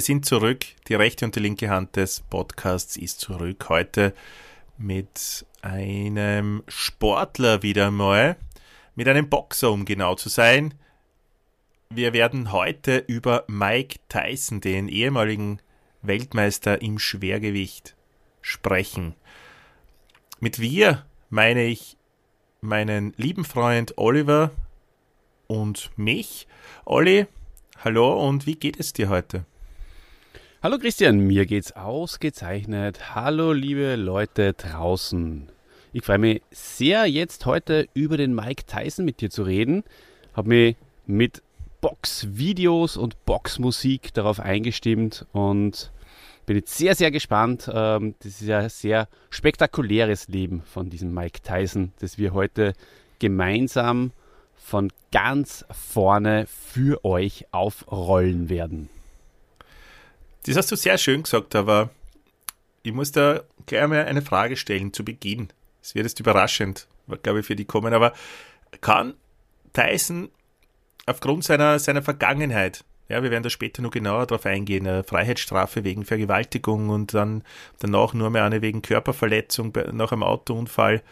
wir sind zurück. Die rechte und die linke Hand des Podcasts ist zurück. Heute mit einem Sportler wieder mal, mit einem Boxer, um genau zu sein. Wir werden heute über Mike Tyson, den ehemaligen Weltmeister im Schwergewicht, sprechen. Mit wir meine ich meinen lieben Freund Oliver und mich. Olli, hallo und wie geht es dir heute? Hallo Christian, mir geht's ausgezeichnet. Hallo liebe Leute draußen. Ich freue mich sehr, jetzt heute über den Mike Tyson mit dir zu reden. Habe mich mit Boxvideos und Boxmusik darauf eingestimmt und bin jetzt sehr, sehr gespannt. Ähm, das ist ja ein sehr spektakuläres Leben von diesem Mike Tyson, das wir heute gemeinsam von ganz vorne für euch aufrollen werden. Das hast du sehr schön gesagt, aber ich muss da gleich mal eine Frage stellen zu Beginn. Es wird jetzt überraschend, glaube ich, für die kommen, aber kann Tyson aufgrund seiner, seiner Vergangenheit, ja, wir werden da später noch genauer darauf eingehen, eine Freiheitsstrafe wegen Vergewaltigung und dann danach nur mehr eine wegen Körperverletzung nach einem Autounfall,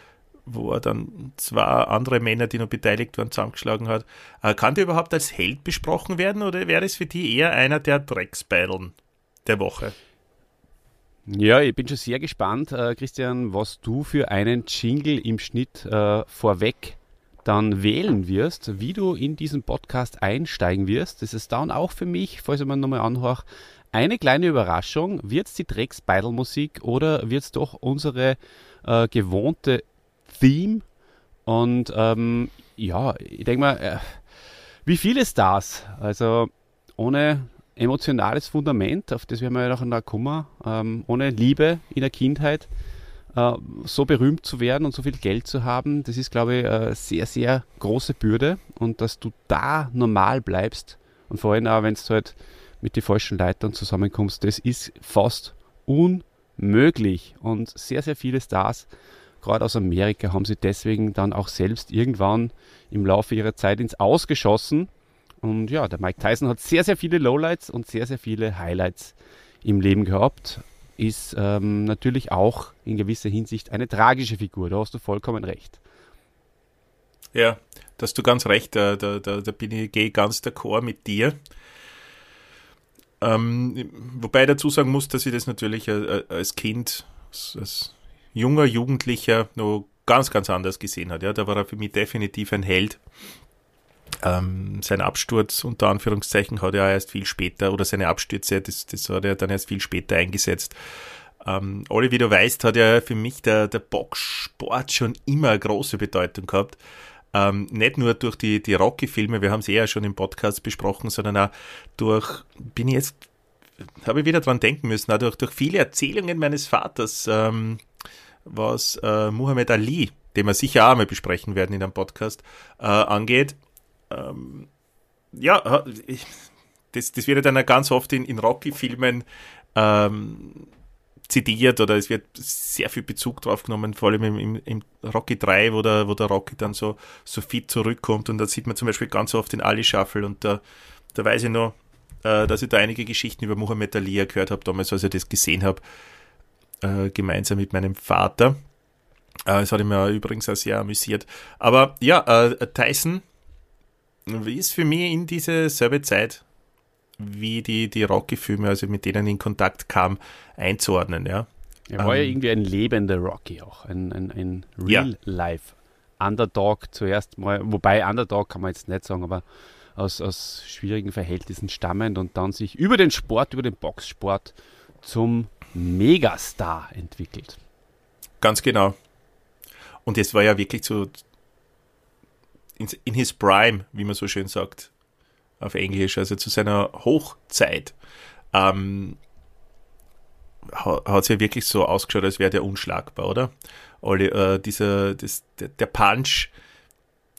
wo er dann zwei andere Männer, die noch beteiligt waren, zusammengeschlagen hat. Äh, kann der überhaupt als Held besprochen werden oder wäre es für die eher einer der Drecksbeideln der Woche? Ja, ich bin schon sehr gespannt, äh, Christian, was du für einen Jingle im Schnitt äh, vorweg dann wählen wirst, wie du in diesen Podcast einsteigen wirst. Das ist dann auch für mich, falls ich mir nochmal anhöre, eine kleine Überraschung. Wird es die Drecks-Beidel-Musik oder wird es doch unsere äh, gewohnte Theme. Und ähm, ja, ich denke mal, äh, wie viele Stars, also ohne emotionales Fundament, auf das wir ja noch kommen, ähm, ohne Liebe in der Kindheit, äh, so berühmt zu werden und so viel Geld zu haben, das ist, glaube ich, eine sehr, sehr große Bürde. Und dass du da normal bleibst und vor allem auch, wenn du halt mit den falschen Leitern zusammenkommst, das ist fast unmöglich. Und sehr, sehr viele Stars gerade aus Amerika, haben sie deswegen dann auch selbst irgendwann im Laufe ihrer Zeit ins Ausgeschossen. Und ja, der Mike Tyson hat sehr, sehr viele Lowlights und sehr, sehr viele Highlights im Leben gehabt. Ist ähm, natürlich auch in gewisser Hinsicht eine tragische Figur. Da hast du vollkommen recht. Ja, da hast du ganz recht. Da, da, da, da bin ich gehe ganz d'accord mit dir. Ähm, wobei ich dazu sagen muss, dass ich das natürlich äh, äh, als Kind, als junger Jugendlicher noch ganz, ganz anders gesehen hat. Ja, da war er für mich definitiv ein Held. Ähm, sein Absturz unter Anführungszeichen hat er erst viel später, oder seine Abstürze, das, das hat er dann erst viel später eingesetzt. Ähm, Olli, wie du weißt, hat ja für mich der, der Boxsport schon immer große Bedeutung gehabt. Ähm, nicht nur durch die, die Rocky-Filme, wir haben es eher schon im Podcast besprochen, sondern auch durch, bin ich jetzt, habe ich wieder dran denken müssen, auch durch, durch viele Erzählungen meines Vaters, ähm, was äh, Muhammad Ali, den wir sicher auch mal besprechen werden in einem Podcast, äh, angeht. Ähm, ja, das, das wird dann ganz oft in, in Rocky-Filmen ähm, zitiert oder es wird sehr viel Bezug drauf genommen, vor allem im, im, im Rocky 3, wo der, wo der Rocky dann so, so fit zurückkommt und da sieht man zum Beispiel ganz oft den Ali Shuffle und da, da weiß ich noch, äh, dass ich da einige Geschichten über Muhammad Ali gehört habe, damals, als ich das gesehen habe äh, gemeinsam mit meinem Vater. Äh, das hat mich übrigens auch sehr amüsiert. Aber ja, äh, Tyson ist für mich in diese selbe Zeit wie die, die Rocky-Filme, also mit denen in Kontakt kam, einzuordnen. Ja. Er war ähm, ja irgendwie ein lebender Rocky auch, ein, ein, ein Real-Life. Ja. Underdog zuerst mal, wobei Underdog kann man jetzt nicht sagen, aber aus, aus schwierigen Verhältnissen stammend und dann sich über den Sport, über den Boxsport zum Megastar entwickelt. Ganz genau. Und es war ja wirklich so in, his prime, wie man so schön sagt auf Englisch, also zu seiner Hochzeit. Ähm, hat es ja wirklich so ausgeschaut, als wäre der unschlagbar, oder? Alle, äh, dieser, das, der, der Punch,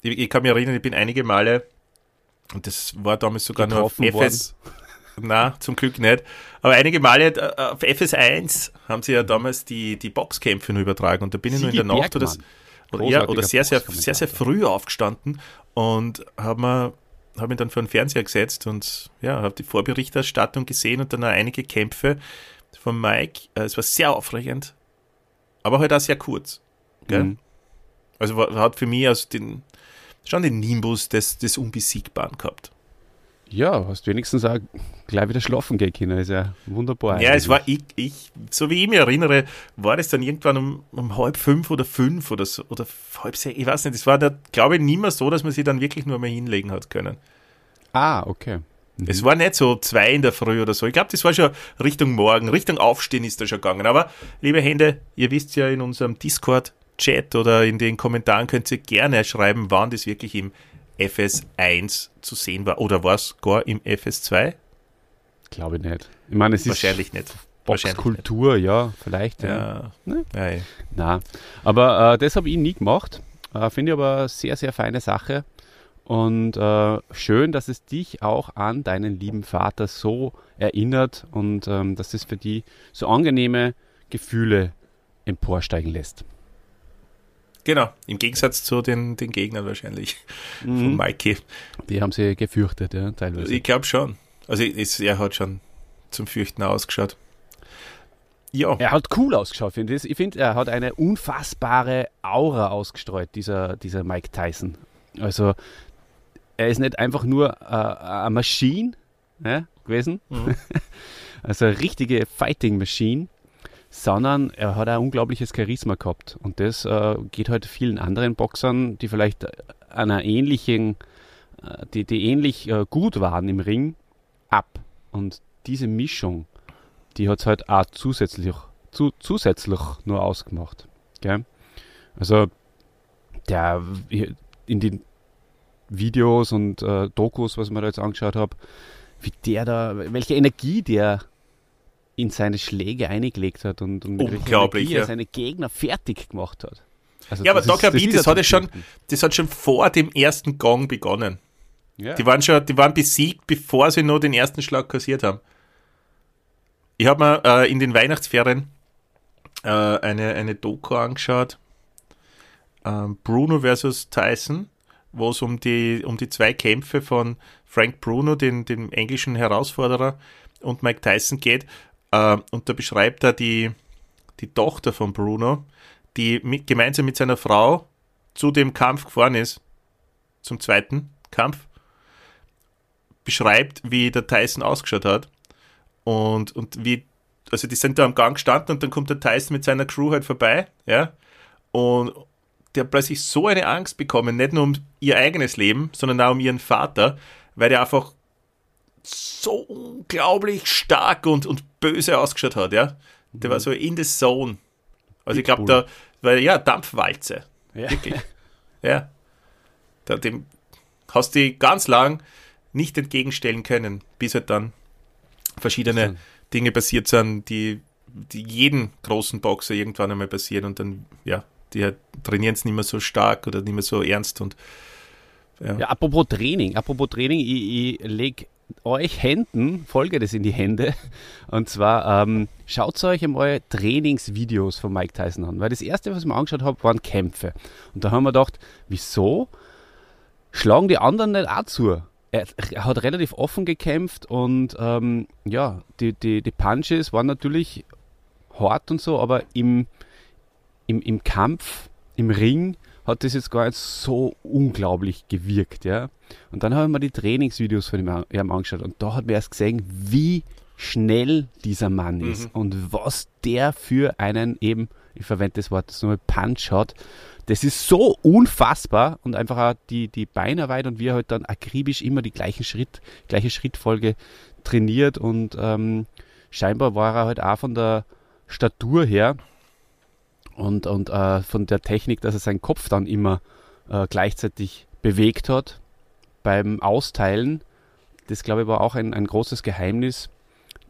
ich, ich, kann mich erinnern, ich bin einige Male, und das war damals sogar noch auf FS, Na, zum Glück nicht. Aber einige Male äh, auf FS1 haben sie ja damals die, die Boxkämpfe nur übertragen und da bin ich nur in der Nacht oder, oder, ja, oder sehr, sehr, sehr, sehr früh aufgestanden und habe mir habe mich dann vor den Fernseher gesetzt und ja, habe die Vorberichterstattung gesehen und dann auch einige Kämpfe von Mike. Äh, es war sehr aufregend, aber halt auch sehr kurz. Mhm. Also hat für mich also den, schon den Nimbus des, des Unbesiegbaren gehabt. Ja, hast wenigstens auch gleich wieder schlafen gehen können. Ist ja wunderbar. Ja, eigentlich. es war ich, ich, so wie ich mich erinnere, war das dann irgendwann um, um halb fünf oder fünf oder so, oder halb sechs, ich weiß nicht, es war da, glaube ich, nicht mehr so, dass man sich dann wirklich nur mal hinlegen hat können. Ah, okay. Mhm. Es war nicht so zwei in der Früh oder so. Ich glaube, das war schon Richtung Morgen, Richtung Aufstehen ist da schon gegangen. Aber, liebe Hände, ihr wisst ja in unserem Discord-Chat oder in den Kommentaren könnt ihr gerne schreiben, wann das wirklich im FS1 zu sehen war. Oder war es gar im FS2? Glaube ich nicht. Ich meine, es Wahrscheinlich ist nicht. Boxkultur, ja, vielleicht. Ja. Ne? ja, ja. Na, aber äh, das habe ich nie gemacht. Äh, Finde ich aber eine sehr, sehr feine Sache. Und äh, schön, dass es dich auch an deinen lieben Vater so erinnert und ähm, dass es für die so angenehme Gefühle emporsteigen lässt. Genau, im Gegensatz zu den, den Gegnern wahrscheinlich mhm. von Mikey. Die haben sie gefürchtet, ja, teilweise. Ich glaube schon. Also es, er hat schon zum Fürchten ausgeschaut. Ja. Er hat cool ausgeschaut, finde ich. Ich finde, er hat eine unfassbare Aura ausgestreut, dieser, dieser Mike Tyson. Also, er ist nicht einfach nur äh, eine Maschine ja, gewesen, mhm. also eine richtige Fighting Machine, sondern er hat ein unglaubliches Charisma gehabt. Und das äh, geht halt vielen anderen Boxern, die vielleicht einer ähnlichen, äh, die, die ähnlich äh, gut waren im Ring, ab. Und diese Mischung, die hat es halt auch zusätzlich, zu, zusätzlich nur ausgemacht. Gell? Also der in den Videos und äh, Dokus, was ich mir da jetzt angeschaut habe, wie der da, welche Energie der in seine Schläge eingelegt hat und, und Unglaublich, Energie ja. seine Gegner fertig gemacht hat. Also ja, aber da glaube ich, das, hat schon, das hat schon vor dem ersten Gong begonnen. Ja. Die, waren schon, die waren besiegt, bevor sie nur den ersten Schlag kassiert haben. Ich habe mir äh, in den Weihnachtsferien äh, eine, eine Doku angeschaut. Ähm, Bruno versus Tyson, wo es um die, um die zwei Kämpfe von Frank Bruno, den, dem englischen Herausforderer, und Mike Tyson geht. Äh, und da beschreibt er die, die Tochter von Bruno, die mit, gemeinsam mit seiner Frau zu dem Kampf gefahren ist, zum zweiten Kampf, beschreibt, wie der Tyson ausgeschaut hat und, und wie, also die sind da am Gang gestanden und dann kommt der Tyson mit seiner Crew halt vorbei, ja, und der hat plötzlich so eine Angst bekommen, nicht nur um ihr eigenes Leben, sondern auch um ihren Vater, weil der einfach so unglaublich stark und, und böse ausgeschaut hat, ja. Der mhm. war so in the zone. Also ich glaube, da, weil ja, Dampfwalze. Ja. Wirklich. ja. Da, dem hast du ganz lang nicht entgegenstellen können, bis halt dann verschiedene Dinge passiert sind, die, die jeden großen Boxer irgendwann einmal passieren und dann, ja, die halt trainieren es nicht mehr so stark oder nicht mehr so ernst und ja. ja apropos Training, apropos Training, ich, ich lege euch Händen, folge das in die Hände. Und zwar ähm, schaut euch einmal Trainingsvideos von Mike Tyson an. Weil das erste, was ich mir angeschaut habe, waren Kämpfe. Und da haben wir gedacht, wieso schlagen die anderen nicht auch zu? Er, er hat relativ offen gekämpft und ähm, ja, die, die, die Punches waren natürlich hart und so, aber im, im, im Kampf, im Ring, hat das jetzt gar nicht so unglaublich gewirkt, ja. Und dann habe ich mir die Trainingsvideos von ihm angeschaut und da hat man erst gesehen, wie schnell dieser Mann mhm. ist und was der für einen eben, ich verwende das Wort das nochmal, Punch hat. Das ist so unfassbar und einfach auch die, die Beinarbeit und wie er halt dann akribisch immer die gleichen Schritt, gleiche Schrittfolge trainiert und ähm, scheinbar war er halt auch von der Statur her und, und äh, von der Technik, dass er seinen Kopf dann immer äh, gleichzeitig bewegt hat beim Austeilen. Das, glaube ich, war auch ein, ein großes Geheimnis,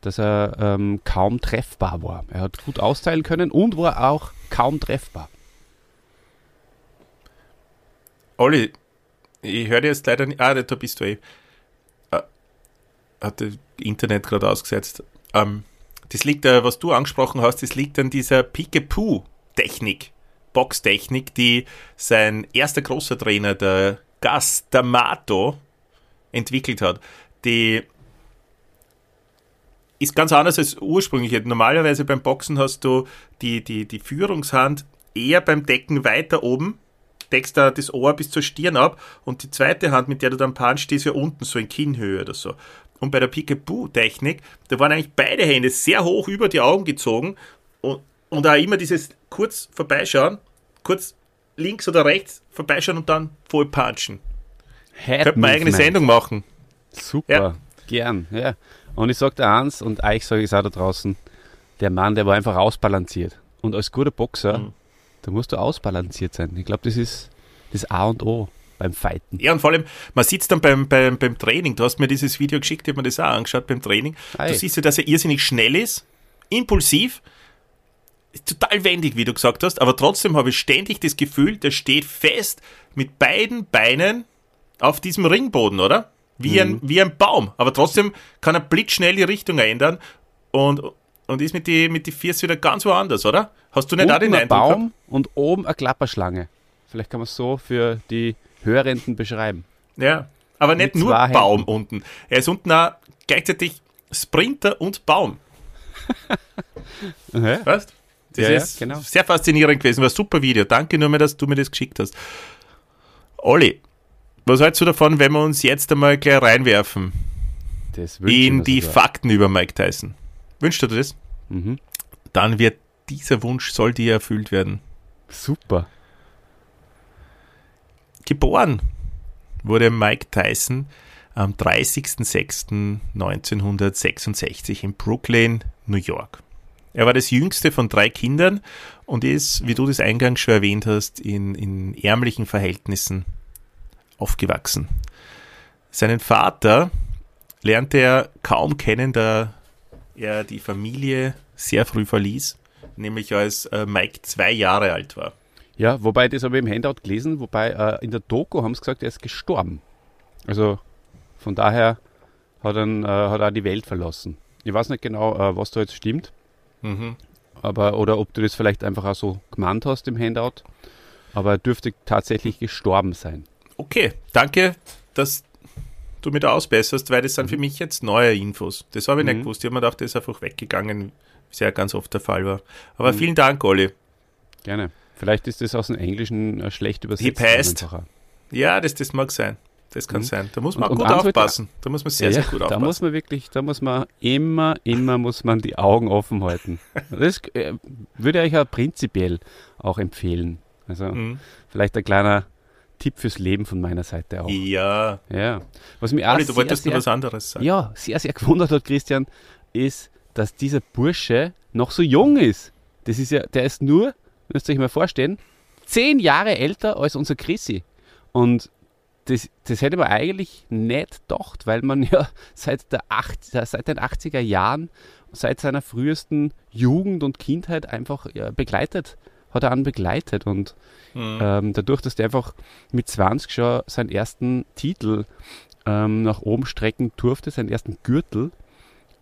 dass er ähm, kaum treffbar war. Er hat gut austeilen können und war auch kaum treffbar. Olli, ich höre jetzt leider nicht. Ah, da bist du eh. Äh, hat das Internet gerade ausgesetzt. Ähm, das liegt, äh, was du angesprochen hast, das liegt an dieser Peekapoo-Technik, Boxtechnik, die sein erster großer Trainer, der Gas D'Amato, entwickelt hat. Die ist ganz anders als ursprünglich. Normalerweise beim Boxen hast du die, die, die Führungshand eher beim Decken weiter oben, deckst da das Ohr bis zur Stirn ab und die zweite Hand, mit der du dann punchst, ist ja unten so in Kinnhöhe oder so. Und bei der Peekaboo-Technik, da waren eigentlich beide Hände sehr hoch über die Augen gezogen und, und auch immer dieses kurz vorbeischauen, kurz links oder rechts vorbeischauen und dann voll punchen. Könnte man eigene Sendung machen. Super, ja. gern, ja. Und ich sage dir eins, und euch sage ich es auch da draußen, der Mann, der war einfach ausbalanciert. Und als guter Boxer, mhm. da musst du ausbalanciert sein. Ich glaube, das ist das A und O beim Fighten. Ja, und vor allem, man sitzt dann beim, beim, beim Training, du hast mir dieses Video geschickt, ich habe mir das auch angeschaut beim Training. Ei. Du siehst ja, dass er irrsinnig schnell ist, impulsiv, ist total wendig, wie du gesagt hast, aber trotzdem habe ich ständig das Gefühl, der steht fest mit beiden Beinen auf diesem Ringboden, oder? Wie, mhm. ein, wie ein Baum. Aber trotzdem kann er blitzschnell die Richtung ändern und, und ist mit die, mit die Viers wieder ganz woanders, oder? Hast du nicht Unten auch den Eindruck? Ein Baum gehabt? und oben eine Klapperschlange. Vielleicht kann man es so für die Hörenden beschreiben. Ja, aber nicht nur Baum Händen. unten. Er ist unten auch gleichzeitig Sprinter und Baum. okay. Weißt Das ja, ist genau. sehr faszinierend gewesen. War ein super Video. Danke nur, mehr, dass du mir das geschickt hast. Olli, was hältst du davon, wenn wir uns jetzt einmal gleich reinwerfen in die. Fakten über Mike Tyson? Wünschst du dir das? Mhm. Dann wird dieser Wunsch, soll dir erfüllt werden. Super. Geboren wurde Mike Tyson am 30.06.1966 in Brooklyn, New York. Er war das jüngste von drei Kindern und ist, wie du das eingangs schon erwähnt hast, in, in ärmlichen Verhältnissen aufgewachsen. Seinen Vater lernte er kaum kennen, da er die Familie sehr früh verließ, nämlich als äh, Mike zwei Jahre alt war. Ja, wobei, das habe ich im Handout gelesen, wobei äh, in der Doku haben sie gesagt, er ist gestorben. Also von daher hat, er, äh, die Welt verlassen. Ich weiß nicht genau, äh, was da jetzt stimmt. Mhm. Aber, oder ob du das vielleicht einfach auch so gemeint hast im Handout. Aber er dürfte tatsächlich gestorben sein. Okay, danke, dass du mir da ausbesserst, weil das sind für mhm. mich jetzt neue Infos. Das habe ich mhm. nicht gewusst. Ich habe mir gedacht, das ist einfach weggegangen, wie es ja ganz oft der Fall war. Aber mhm. vielen Dank, Olli. Gerne. Vielleicht ist das aus dem Englischen äh, schlecht übersetzt. He passed. Ja, das, das mag sein. Das kann mhm. sein. Da muss man und, auch gut aufpassen. Da muss man sehr, ja, sehr gut aufpassen. Da muss man wirklich, da muss man immer, immer muss man die Augen offen halten. Das äh, würde ich ja prinzipiell auch empfehlen. Also mhm. vielleicht ein kleiner Tipp fürs Leben von meiner Seite auch. Ja. Ja. Was mir auch Olli, du wolltest sehr, was anderes sagen. Ja, sehr, sehr gewundert hat, Christian, ist, dass dieser Bursche noch so jung ist. Das ist ja, der ist nur, müsst ihr euch mal vorstellen, zehn Jahre älter als unser Chrissy. Und das, das hätte man eigentlich nicht gedacht, weil man ja seit, der acht, seit den 80er Jahren, seit seiner frühesten Jugend und Kindheit einfach ja, begleitet hat er an begleitet und mhm. ähm, dadurch, dass der einfach mit 20 schon seinen ersten Titel ähm, nach oben strecken durfte, seinen ersten Gürtel,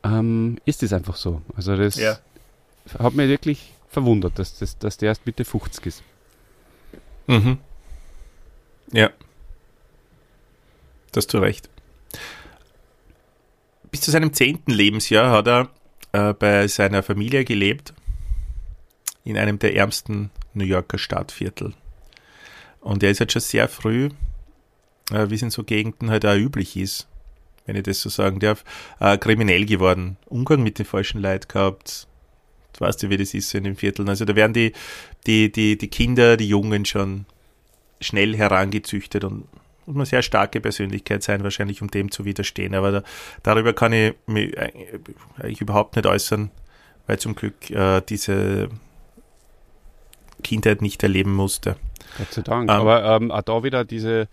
ähm, ist es einfach so. Also das ja. hat mich wirklich verwundert, dass, dass, dass der erst Mitte 50 ist. Mhm. Ja. Das du recht. Bis zu seinem zehnten Lebensjahr hat er äh, bei seiner Familie gelebt in einem der ärmsten New Yorker Stadtviertel. Und er ist halt schon sehr früh, äh, wie es in so Gegenden halt auch üblich ist, wenn ich das so sagen darf, äh, kriminell geworden. Umgang mit den falschen Leuten gehabt. Du weißt ja, wie das ist so in den Vierteln. Also da werden die, die, die, die Kinder, die Jungen schon schnell herangezüchtet und muss man sehr starke Persönlichkeit sein, wahrscheinlich, um dem zu widerstehen. Aber da, darüber kann ich mich eigentlich überhaupt nicht äußern, weil zum Glück äh, diese Kindheit nicht erleben musste. Gott sei Dank. Ähm, aber ähm, auch da wieder diese,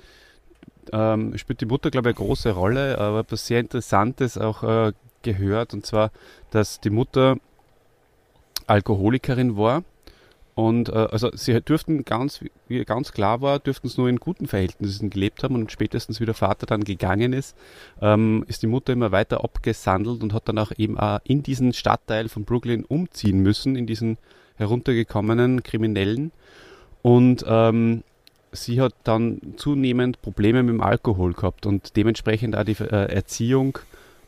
ähm, spielt die Mutter, glaube ich, eine große Rolle, aber etwas sehr Interessantes auch äh, gehört, und zwar, dass die Mutter Alkoholikerin war Und äh, also sie dürften ganz, wie ganz klar war, dürften es nur in guten Verhältnissen gelebt haben und spätestens wie der Vater dann gegangen ist, ähm, ist die Mutter immer weiter abgesandelt und hat dann auch eben auch in diesen Stadtteil von Brooklyn umziehen müssen, in diesen heruntergekommenen Kriminellen. Und ähm, sie hat dann zunehmend Probleme mit dem Alkohol gehabt und dementsprechend auch die äh, Erziehung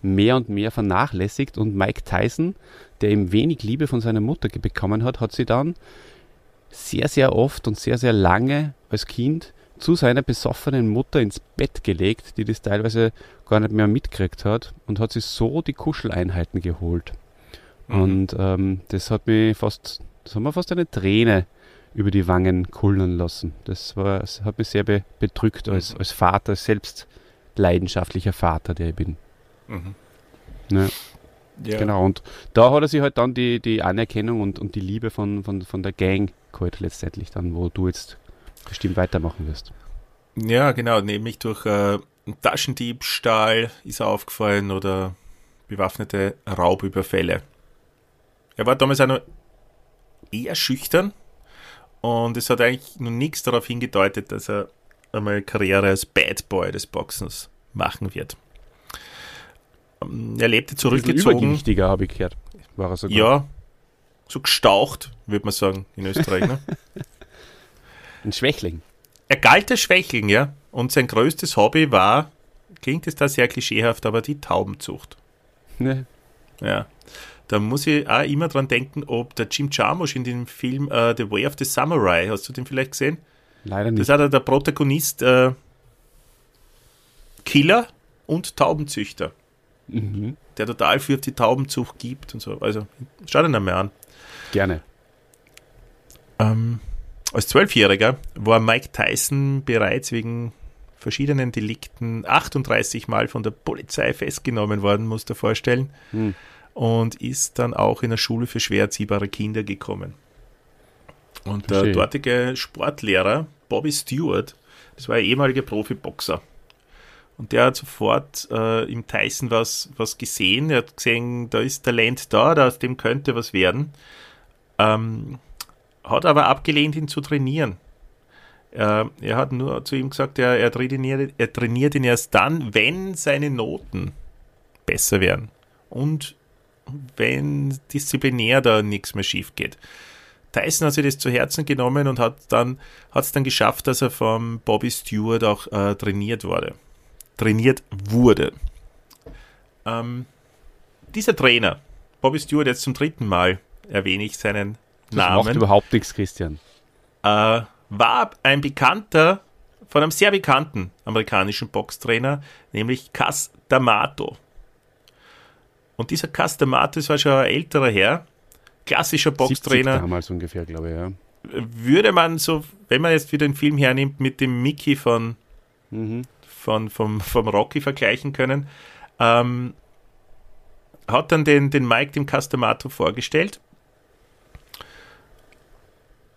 mehr und mehr vernachlässigt und Mike Tyson, der ihm wenig Liebe von seiner Mutter bekommen hat, hat sie dann sehr, sehr oft und sehr, sehr lange als Kind zu seiner besoffenen Mutter ins Bett gelegt, die das teilweise gar nicht mehr mitgekriegt hat und hat sich so die Kuscheleinheiten geholt. Mhm. Und ähm, das hat mich fast, das hat mir fast eine Träne über die Wangen kullern lassen. Das, war, das hat mich sehr be bedrückt als, mhm. als Vater, selbst leidenschaftlicher Vater, der ich bin. Mhm. Ja. Ja. Genau, und da hat er sich halt dann die, die Anerkennung und, und die Liebe von, von, von der Gang geholt letztendlich dann, wo du jetzt bestimmt weitermachen wirst. Ja, genau, nämlich durch äh, Taschendiebstahl ist er aufgefallen oder bewaffnete Raubüberfälle. Er war damals auch noch eher schüchtern und es hat eigentlich noch nichts darauf hingedeutet, dass er einmal Karriere als Bad Boy des Boxens machen wird. Ähm, er lebte zurückgezogen. Übergewichtiger, habe ich gehört. War er sogar. Ja, so gestaucht, würde man sagen, in Österreich. Ne? Ein Schwächling. Er galt als Schwächling, ja. Und sein größtes Hobby war, klingt es da sehr klischeehaft, aber die Taubenzucht. Ne. Ja. Da muss ich auch immer dran denken, ob der Jim Jarmusch in dem Film uh, The Way of the Samurai, hast du den vielleicht gesehen? Leider nicht. Das hat er der Protagonist uh, Killer und Taubenzüchter mhm. der total viel auf die Taubenzucht gibt und so. Also schau dir einmal an. Gerne. Ähm, als Zwölfjähriger war Mike Tyson bereits wegen verschiedenen Delikten 38 Mal von der Polizei festgenommen worden, musst du dir vorstellen. Mhm. Und ist dann auch in der Schule für schwer erziehbare Kinder gekommen. Und der Schön. dortige Sportlehrer Bobby Stewart, das war ein ehemaliger Profiboxer. Und der hat sofort äh, im Tyson was, was gesehen. Er hat gesehen, da ist Talent da, aus dem könnte was werden. Ähm, hat aber abgelehnt, ihn zu trainieren. Äh, er hat nur zu ihm gesagt, er, er, trainiert, er trainiert ihn erst dann, wenn seine Noten besser werden. Und wenn disziplinär da nichts mehr schief geht. Tyson hat sich das zu Herzen genommen und hat dann es dann geschafft, dass er vom Bobby Stewart auch äh, trainiert wurde trainiert wurde. Ähm, dieser Trainer, Bobby Stewart, jetzt zum dritten Mal erwähne ich seinen das Namen. macht überhaupt nichts, Christian. Äh, war ein bekannter, von einem sehr bekannten amerikanischen Boxtrainer, nämlich Cas D'Amato. Und dieser Cas D'Amato war schon ein älterer Herr, klassischer Boxtrainer. damals ungefähr, glaube ich, ja. Würde man so, wenn man jetzt wieder den Film hernimmt, mit dem Mickey von mhm von, vom, vom Rocky vergleichen können. Ähm, hat dann den, den Mike dem Castamato vorgestellt.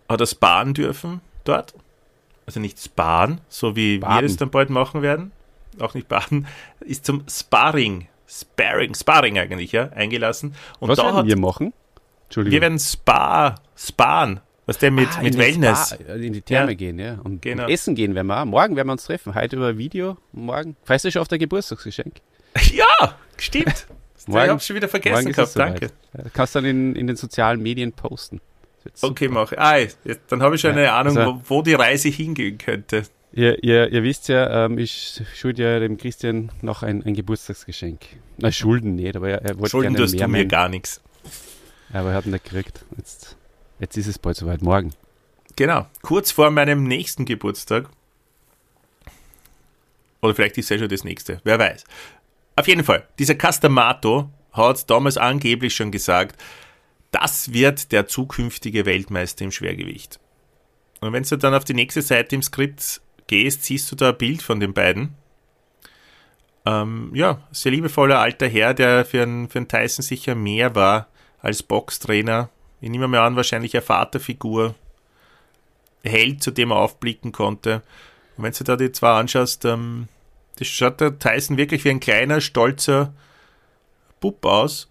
Hat er sparen dürfen dort. Also nicht sparen, so wie baden. wir es dann bald machen werden. Auch nicht baden. Ist zum Sparring, Sparring, Sparring eigentlich, ja, eingelassen. Und Was da werden hat, wir machen? Entschuldigung. Wir werden Spar, sparen. Was der mit, ah, mit Wellness. Spa, in die Therme ja. gehen, ja. Und, genau. und, essen gehen werden wir auch. Morgen werden wir uns treffen. Heute über Video. Morgen. Freust du schon auf dein Geburtstagsgeschenk? Ja, stimmt. morgen, ich hab's schon wieder vergessen gehabt. Danke. Ja, kannst dann in, in den sozialen Medien posten. Okay, mach. Ah, jetzt, dann habe ich schon ja, eine Ahnung, also, wo, wo, die Reise hingehen könnte. Ihr, ihr, ihr wisst ja, ähm, ich schulde ja dem Christian noch ein, ein Geburtstagsgeschenk. Na, Schulden nicht, aber er, er wollte Schulden gerne mehr. Schulden mir gar nichts. Aber er hat ihn nicht gekriegt. Jetzt Jetzt ist es bald soweit, morgen. Genau, kurz vor meinem nächsten Geburtstag. Oder vielleicht ist es ja schon das nächste, wer weiß. Auf jeden Fall, dieser Castamato hat damals angeblich schon gesagt, das wird der zukünftige Weltmeister im Schwergewicht. Und wenn du dann auf die nächste Seite im Skript gehst, siehst du da ein Bild von den beiden. Ähm, ja, sehr liebevoller alter Herr, der für einen, für einen Tyson sicher mehr war als Boxtrainer ich nehme mal an, wahrscheinlich eine Vaterfigur, Held, zu dem er aufblicken konnte. Und wenn du da die zwei anschaust, ähm, das schaut der Tyson wirklich wie ein kleiner, stolzer Bub aus.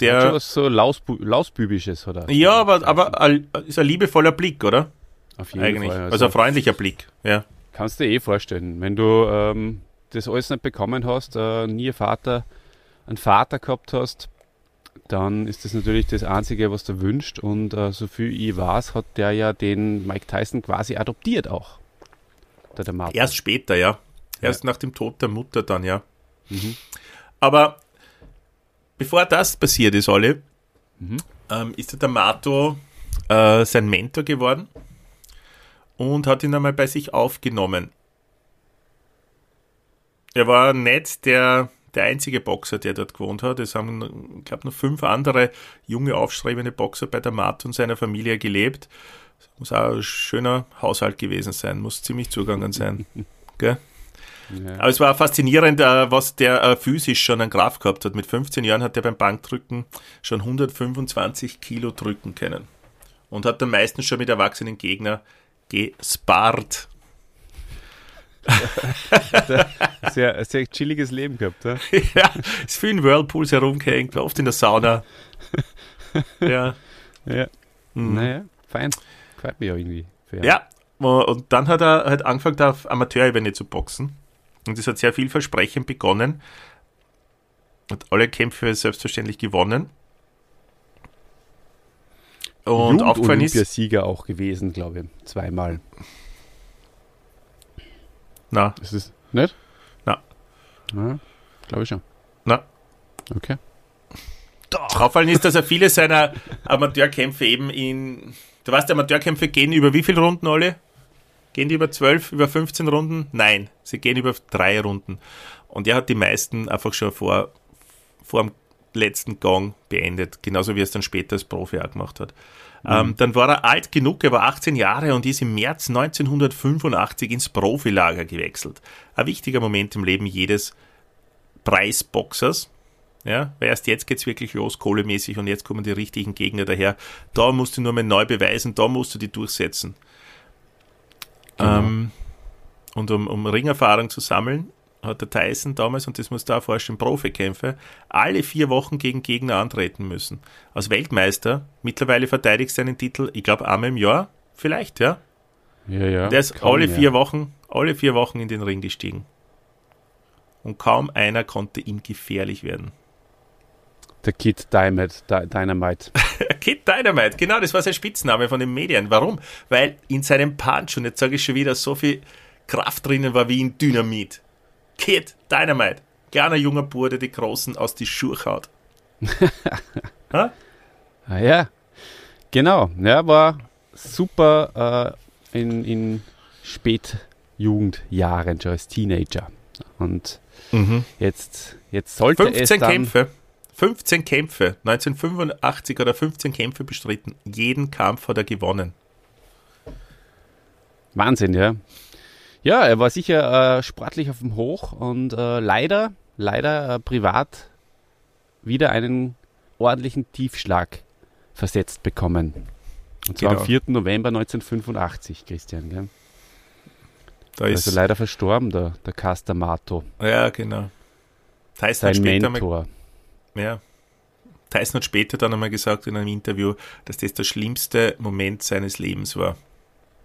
der. was so Lausbü Lausbübisches, oder? Ja, aber, aber ein- ist ein liebevoller Blick, oder? Auf jeden Eigentlich. Fall. Also ein freundlicher Blick, ja. Kannst du dir eh vorstellen, wenn du ähm, das alles nicht bekommen hast, äh, nie Vater, einen Vater gehabt hast, dann ist das natürlich das Einzige, was du wünscht. Und äh, so viel ich weiß, hat der ja den Mike Tyson quasi adoptiert auch. Der, der Martin. Erst später, ja. Erst nach dem Tod der Mutter dann, ja. Mhm. Aber bevor das passiert ist, Olli, Mhm. ähm, ist der D'Amato äh, sein Mentor geworden und hat ihn einmal bei sich aufgenommen. Er war nicht der, der einzige Boxer, der dort gewohnt hat. Es haben, ich glaube, noch fünf andere junge, aufstrebende Boxer bei D'Amato und seiner Familie gelebt. Das muss auch ein schöner Haushalt gewesen sein, muss ziemlich zugegangen sein. Gell? Ja. Aber es war faszinierend, äh, was der äh, physisch schon an Kraft gehabt hat. Mit 15 Jahren hat er beim Bankdrücken schon 125 Kilo drücken können. Und hat dann meistens schon mit erwachsenen Gegnern gespart. Sehr, sehr chilliges Leben gehabt. Ja? ja, ist viel in Whirlpools herumgehängt, war oft in der Sauna. ja. Ja. Mhm. Naja, fein. Gefällt mir ja irgendwie. Ja, und dann hat er halt angefangen, auf Amateurebene zu boxen. Und das hat sehr vielversprechend begonnen. Hat alle Kämpfe selbstverständlich gewonnen. Und aufgefallen ist, Olympiasieger auch gewesen, glaube ich. Zweimal. Na, Ist es nicht? Na. Ja, glaube ich schon. na, Okay. Auffallen ist, dass er viele seiner Amateurkämpfe eben in. Du weißt, Amateurkämpfe gehen über wie viele Runden alle? Gehen die über 12, über 15 Runden? Nein, sie gehen über drei Runden. Und er hat die meisten einfach schon vor, vor dem letzten Gang beendet, genauso wie er es dann später als Profi auch gemacht hat. Ähm, dann war er alt genug, er war 18 Jahre und ist im März 1985 ins Profilager gewechselt. Ein wichtiger Moment im Leben jedes Preisboxers. Ja, weil erst jetzt geht's wirklich los, kohlemäßig, und jetzt kommen die richtigen Gegner daher. Da musst du nur mal neu beweisen, da musst du die durchsetzen. Genau. Ähm, und um, um Ringerfahrung zu sammeln, hat der Tyson damals, und das muss da vorstellen, Profikämpfe, alle vier Wochen gegen Gegner antreten müssen. Als Weltmeister, mittlerweile verteidigst du einen Titel, ich glaube einmal im Jahr, vielleicht, ja. Ja, ja. Der ist kaum alle vier Wochen, alle vier Wochen in den Ring gestiegen. Und kaum einer konnte ihm gefährlich werden. Der Kid Dynamite. Dy- Dynamite. Kid Dynamite, genau, das war sein Spitzname von den Medien. Warum? Weil in seinem Punch, und jetzt sage ich schon wieder, so viel Kraft drinnen war wie in Dynamit. Kid Dynamite, kleiner junger Bub, der die Großen aus die Schuhe haut. ha? Ah, ja, genau. Ja, war super äh, in, in Spätjugendjahren, schon als Teenager. Und jetzt, jetzt sollte es 15 dann... Kämpfe. 15 Kämpfe, 1985 oder 15 Kämpfe bestritten. Jeden Kampf hat er gewonnen. Wahnsinn, ja. Ja, er war sicher äh, sportlich auf dem Hoch und äh, leider, leider äh, privat wieder einen ordentlichen Tiefschlag versetzt bekommen. Und zwar Genau. am 4. November 1985, Christian. Gell? Da Er ist, also leider verstorben, der, der Caster Mato, ja, genau. Tyson sein später Mentor. ja, Tyson hat später dann einmal gesagt in einem Interview, dass das der schlimmste Moment seines Lebens war.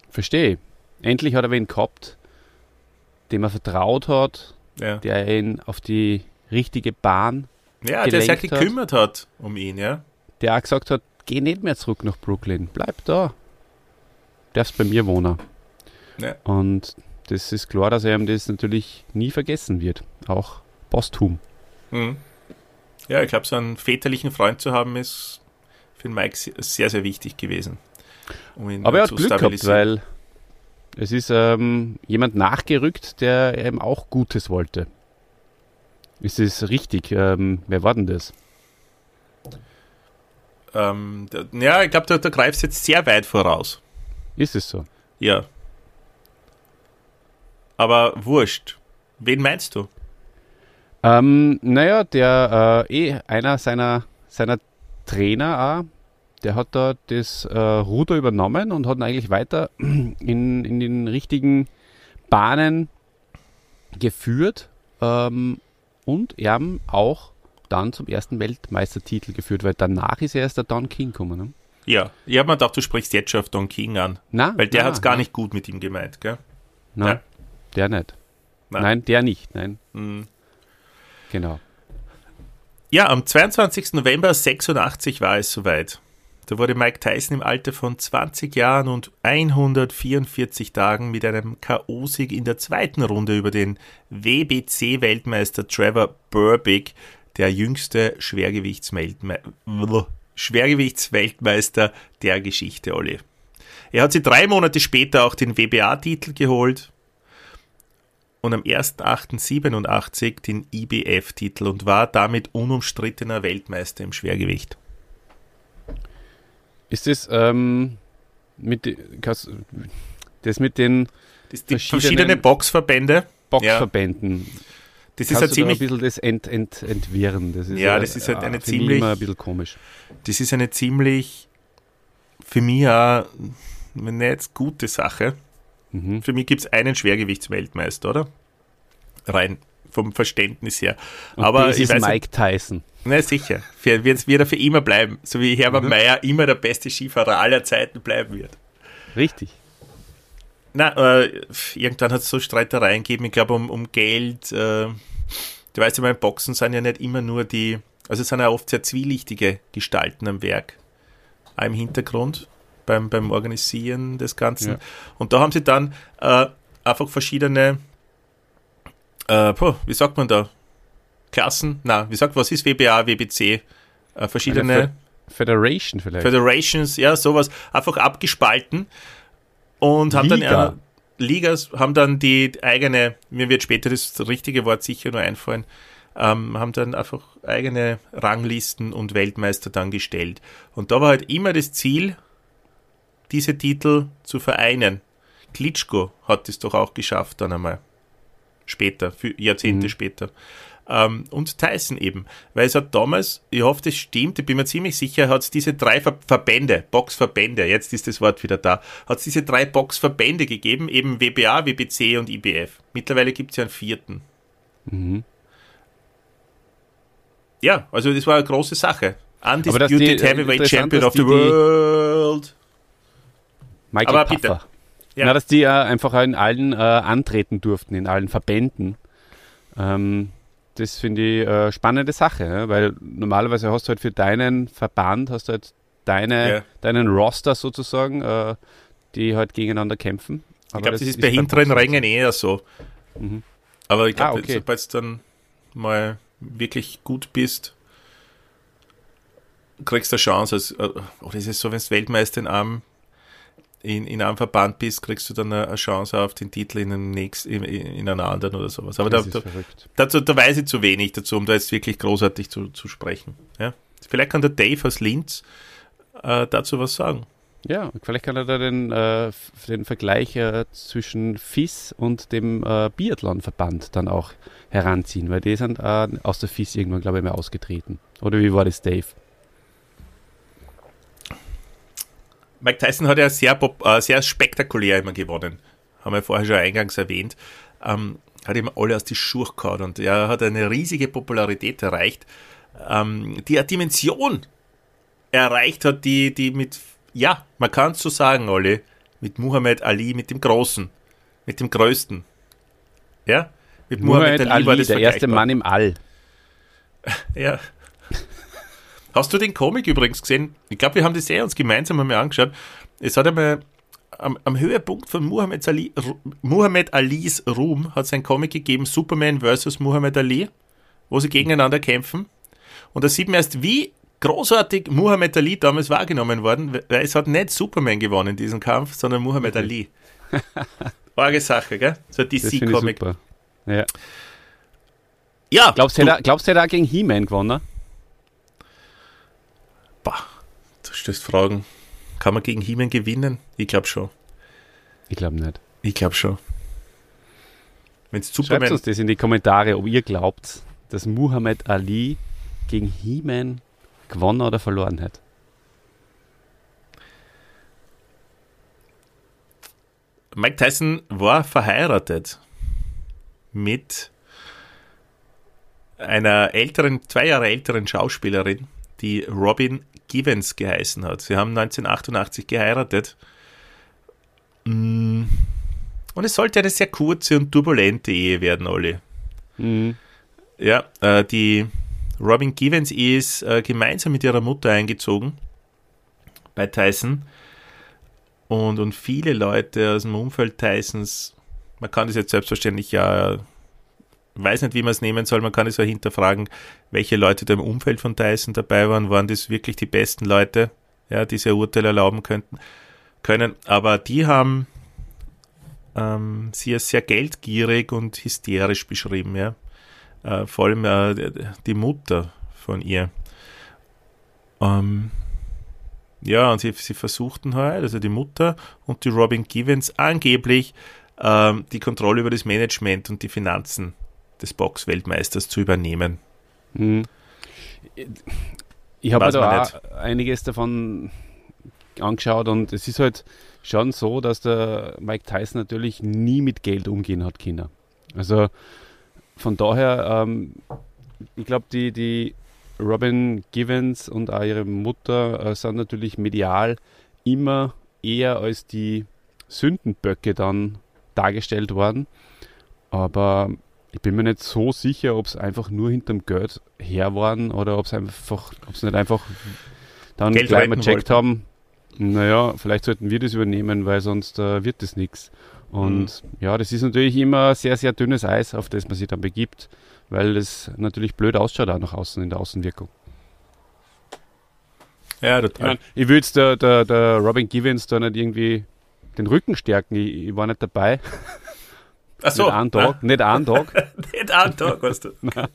Verstehe. Endlich hat er wen gehabt, dem er vertraut hat, Ja, der ihn auf die richtige Bahn, ja der sich gekümmert hat um ihn, ja. der auch gesagt hat, geh nicht mehr zurück nach Brooklyn, bleib da. Darfst bei mir wohnen. Ja. Und das ist klar, dass er ihm das natürlich nie vergessen wird. Auch posthum. Mhm. Ja, ich glaube, so einen väterlichen Freund zu haben, ist für Mike se- sehr, sehr wichtig gewesen. Um ihn Aber er hat Glück gehabt, weil es ist ähm, jemand nachgerückt, der ihm auch Gutes wollte. Ist es richtig? Ähm, wer war denn das? Ähm, ja, ich glaube, da, da greifst du jetzt sehr weit voraus. Ist es so? Ja. Aber wurscht. Wen meinst du? Ähm, naja, der äh, eh einer seiner, seiner Trainer auch, der hat da das äh, Ruder übernommen und hat ihn eigentlich weiter in, in den richtigen Bahnen geführt ähm, und ihm auch dann zum ersten Weltmeistertitel geführt, weil danach ist erst der Don King gekommen. Ne? Ja, ich habe mir gedacht, du sprichst jetzt schon auf Don King an. Na, weil der hat es gar na. nicht gut mit ihm gemeint, gell? Nein, Ja. der nicht. Nein. Nein, der nicht. Nein, Mhm. genau. Ja, am 22. November 86 war es soweit. Da wurde Mike Tyson im Alter von 20 Jahren und 144 Tagen mit einem K.O.-Sieg in der zweiten Runde über den WBC-Weltmeister Trevor Burbick, der jüngste Schwergewichtsweltme Schwergewichtsweltmeister der Geschichte, Olli. Er hat sie drei Monate später auch den WBA-Titel geholt und am 1.8.87 den IBF-Titel und war damit unumstrittener Weltmeister im Schwergewicht. Ist das ähm, mit das mit den Das die Verschiedene- verschiedene Boxverbände, Boxverbänden? das ist ein du da ein ziemlich, bisschen das ent, ent, entwirren? Das ist Ja, äh, das ist halt äh, eine ziemlich- immer ein bisschen komisch. das ist eine ziemlich, für mich auch, wenn nicht jetzt gute Sache. Mhm. Für mich gibt es einen Schwergewichtsweltmeister, oder? Rein vom Verständnis her. Und Aber das ich ist weiß Mike Tyson. Na sicher, für, wird, wird er für immer bleiben, so wie Herbert Mhm. Meyer immer der beste Skifahrer aller Zeiten bleiben wird. Richtig. Na, äh, irgendwann hat es so Streitereien gegeben, ich glaube um, um Geld. Äh, du weißt ja, beim Boxen sind ja nicht immer nur die, also es sind ja oft sehr zwielichtige Gestalten am Werk, auch im Hintergrund beim, beim Organisieren des Ganzen. Ja. Und da haben sie dann äh, einfach verschiedene, äh, puh, wie sagt man da, Klassen, na, wie sagt, was ist WBA, WBC, äh, verschiedene... Federation vielleicht. Federations, ja, sowas, einfach abgespalten und haben dann Liga. ja, Ligas, haben dann die eigene, mir wird später das richtige Wort sicher nur einfallen, ähm, haben dann einfach eigene Ranglisten und Weltmeister dann gestellt. Und da war halt immer das Ziel, diese Titel zu vereinen. Klitschko hat es doch auch geschafft dann einmal. Später, für Jahrzehnte Mhm. später. Ähm, und Tyson eben. Weil es hat damals, ich hoffe, das stimmt, ich bin mir ziemlich sicher, hat es diese drei Ver Verbände, Boxverbände, jetzt ist das Wort wieder da, hat es diese drei Boxverbände gegeben, eben WBA, WBC und IBF. Mittlerweile gibt es ja einen vierten. Mhm. Ja, also das war eine große Sache. die- Undisputed äh, Heavyweight Champion of the die- die- World. Michael Aber Puffer. bitte. Ja. Na, dass die ja einfach in allen äh, antreten durften, in allen Verbänden. Ähm, das finde ich äh, spannende Sache, ja, weil normalerweise hast du halt für deinen Verband, hast du halt deine, Ja. deinen Roster sozusagen, äh, die halt gegeneinander kämpfen. Ich glaube, das, ist bei hinteren Rängen eher so. Mhm. Aber ich glaube, Ah, okay. sobald du dann mal wirklich gut bist, kriegst du eine Chance. Als, äh, oder ist es so, wenn du Weltmeister in einem, in, in einem Verband bist, kriegst du dann eine, Chance auf den Titel in, einem nächsten, in, in einer anderen oder sowas. Aber da, da, verrückt. dazu, da weiß ich zu wenig dazu, um da jetzt wirklich großartig zu, zu sprechen. Ja? Vielleicht kann der Dave aus Linz äh, dazu was sagen. Ja, vielleicht kann er da den, äh, den Vergleich äh, zwischen FIS und dem äh, Biathlon-Verband dann auch heranziehen, weil die sind äh, aus der FIS irgendwann, glaube ich, mal ausgetreten. Oder wie war das, Dave? Mike Tyson hat ja sehr, pop- äh, sehr spektakulär immer gewonnen. Haben wir vorher schon eingangs erwähnt. Ähm, hat ihm alle aus die Schuhe gehauen und er hat eine riesige Popularität erreicht, ähm, die eine Dimension erreicht hat, die, die mit, ja, man kann es so sagen, Olli, mit Muhammad Ali, mit dem Großen, mit dem Größten. Ja? Mit Muhammad Ali, war das der erste. Mann im All. Ja. Hast du den Comic übrigens gesehen? Ich glaube, wir haben das eh uns gemeinsam einmal angeschaut. Es hat einmal am, am Höhepunkt von Muhammad, Ali, Muhammad Alis Ruhm hat es ein Comic gegeben, Superman vs. Muhammad Ali, wo sie gegeneinander kämpfen. Und da sieht man erst, wie großartig Muhammad Ali damals wahrgenommen worden, weil es hat nicht Superman gewonnen, diesen Kampf, sondern Muhammad Ali. Arge Sache, gell? So ein DC-Comic. Ja. Ja, Glaubst du, er- glaubst du, er gegen He-Man gewonnen? Bah, du stellst Fragen. Kann man gegen He-Man gewinnen? Ich glaube schon. Ich glaube nicht. Ich glaube schon. Wenn es Schreibt Superman. uns das in die Kommentare, ob ihr glaubt, dass Muhammad Ali gegen He-Man gewonnen oder verloren hat. Mike Tyson war verheiratet mit einer älteren, zwei Jahre älteren Schauspielerin, die Robin Givens geheißen hat. Sie haben 1988 geheiratet. Mm. Und es sollte eine sehr kurze und turbulente Ehe werden, Olli. Mhm. Ja, äh, die Robin Givens ist äh, gemeinsam mit ihrer Mutter eingezogen bei Tyson. Und, und viele Leute aus dem Umfeld Tysons, man kann das jetzt selbstverständlich ja, weiß nicht, wie man es nehmen soll, man kann es ja hinterfragen, welche Leute da im Umfeld von Tyson dabei waren, waren das wirklich die besten Leute, ja, die diese Urteile erlauben könnten, können. Aber die haben ähm, sie als sehr geldgierig und hysterisch beschrieben, ja. Äh, vor allem äh, die Mutter von ihr. Ähm, ja, und sie, sie versuchten halt, also die Mutter und die Robin Givens, angeblich ähm, die Kontrolle über das Management und die Finanzen des Boxweltmeisters zu übernehmen. Mhm. Ich habe mir da auch einiges davon angeschaut und es ist halt schon so, dass der Mike Tyson natürlich nie mit Geld umgehen hat, Kinder. Also von daher, ähm, ich glaube, die, die Robin Givens und auch ihre Mutter äh, sind natürlich medial immer eher als die Sündenböcke dann dargestellt worden. Aber ich bin mir nicht so sicher, ob es einfach nur hinterm Geld her waren oder ob es einfach, ob es nicht einfach dann Geld gleich mal checkt haben, naja, vielleicht sollten wir das übernehmen, weil sonst äh, wird das nichts. Und mhm. ja, das ist natürlich immer sehr, sehr dünnes Eis, auf das man sich dann begibt, weil es natürlich blöd ausschaut auch nach außen in der Außenwirkung. Ja, total. Ich, mein, ich will jetzt der, der, der Robin Givens da nicht irgendwie den Rücken stärken. Ich, ich war nicht dabei. Ach so. Nicht einen Tag. Nicht einen Tag. nicht einen Tag, weißt du.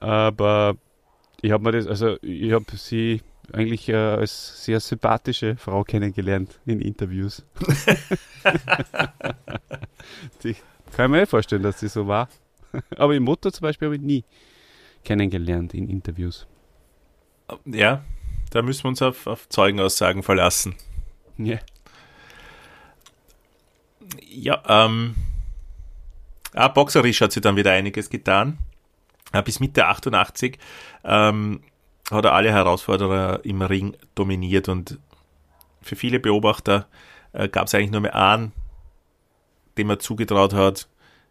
Aber ich habe mir das, also ich habe sie eigentlich äh, als sehr sympathische Frau kennengelernt in Interviews. ich kann mir nicht vorstellen, dass sie so war. Aber die Mutter zum Beispiel habe ich nie kennengelernt in Interviews. Ja, da müssen wir uns auf, auf Zeugenaussagen verlassen. Ja. Ja, ähm. Ah, boxerisch hat sie dann wieder einiges getan. Bis Mitte 88 ähm, hat er alle Herausforderer im Ring dominiert und für viele Beobachter äh, gab es eigentlich nur mehr einen, dem er zugetraut hat,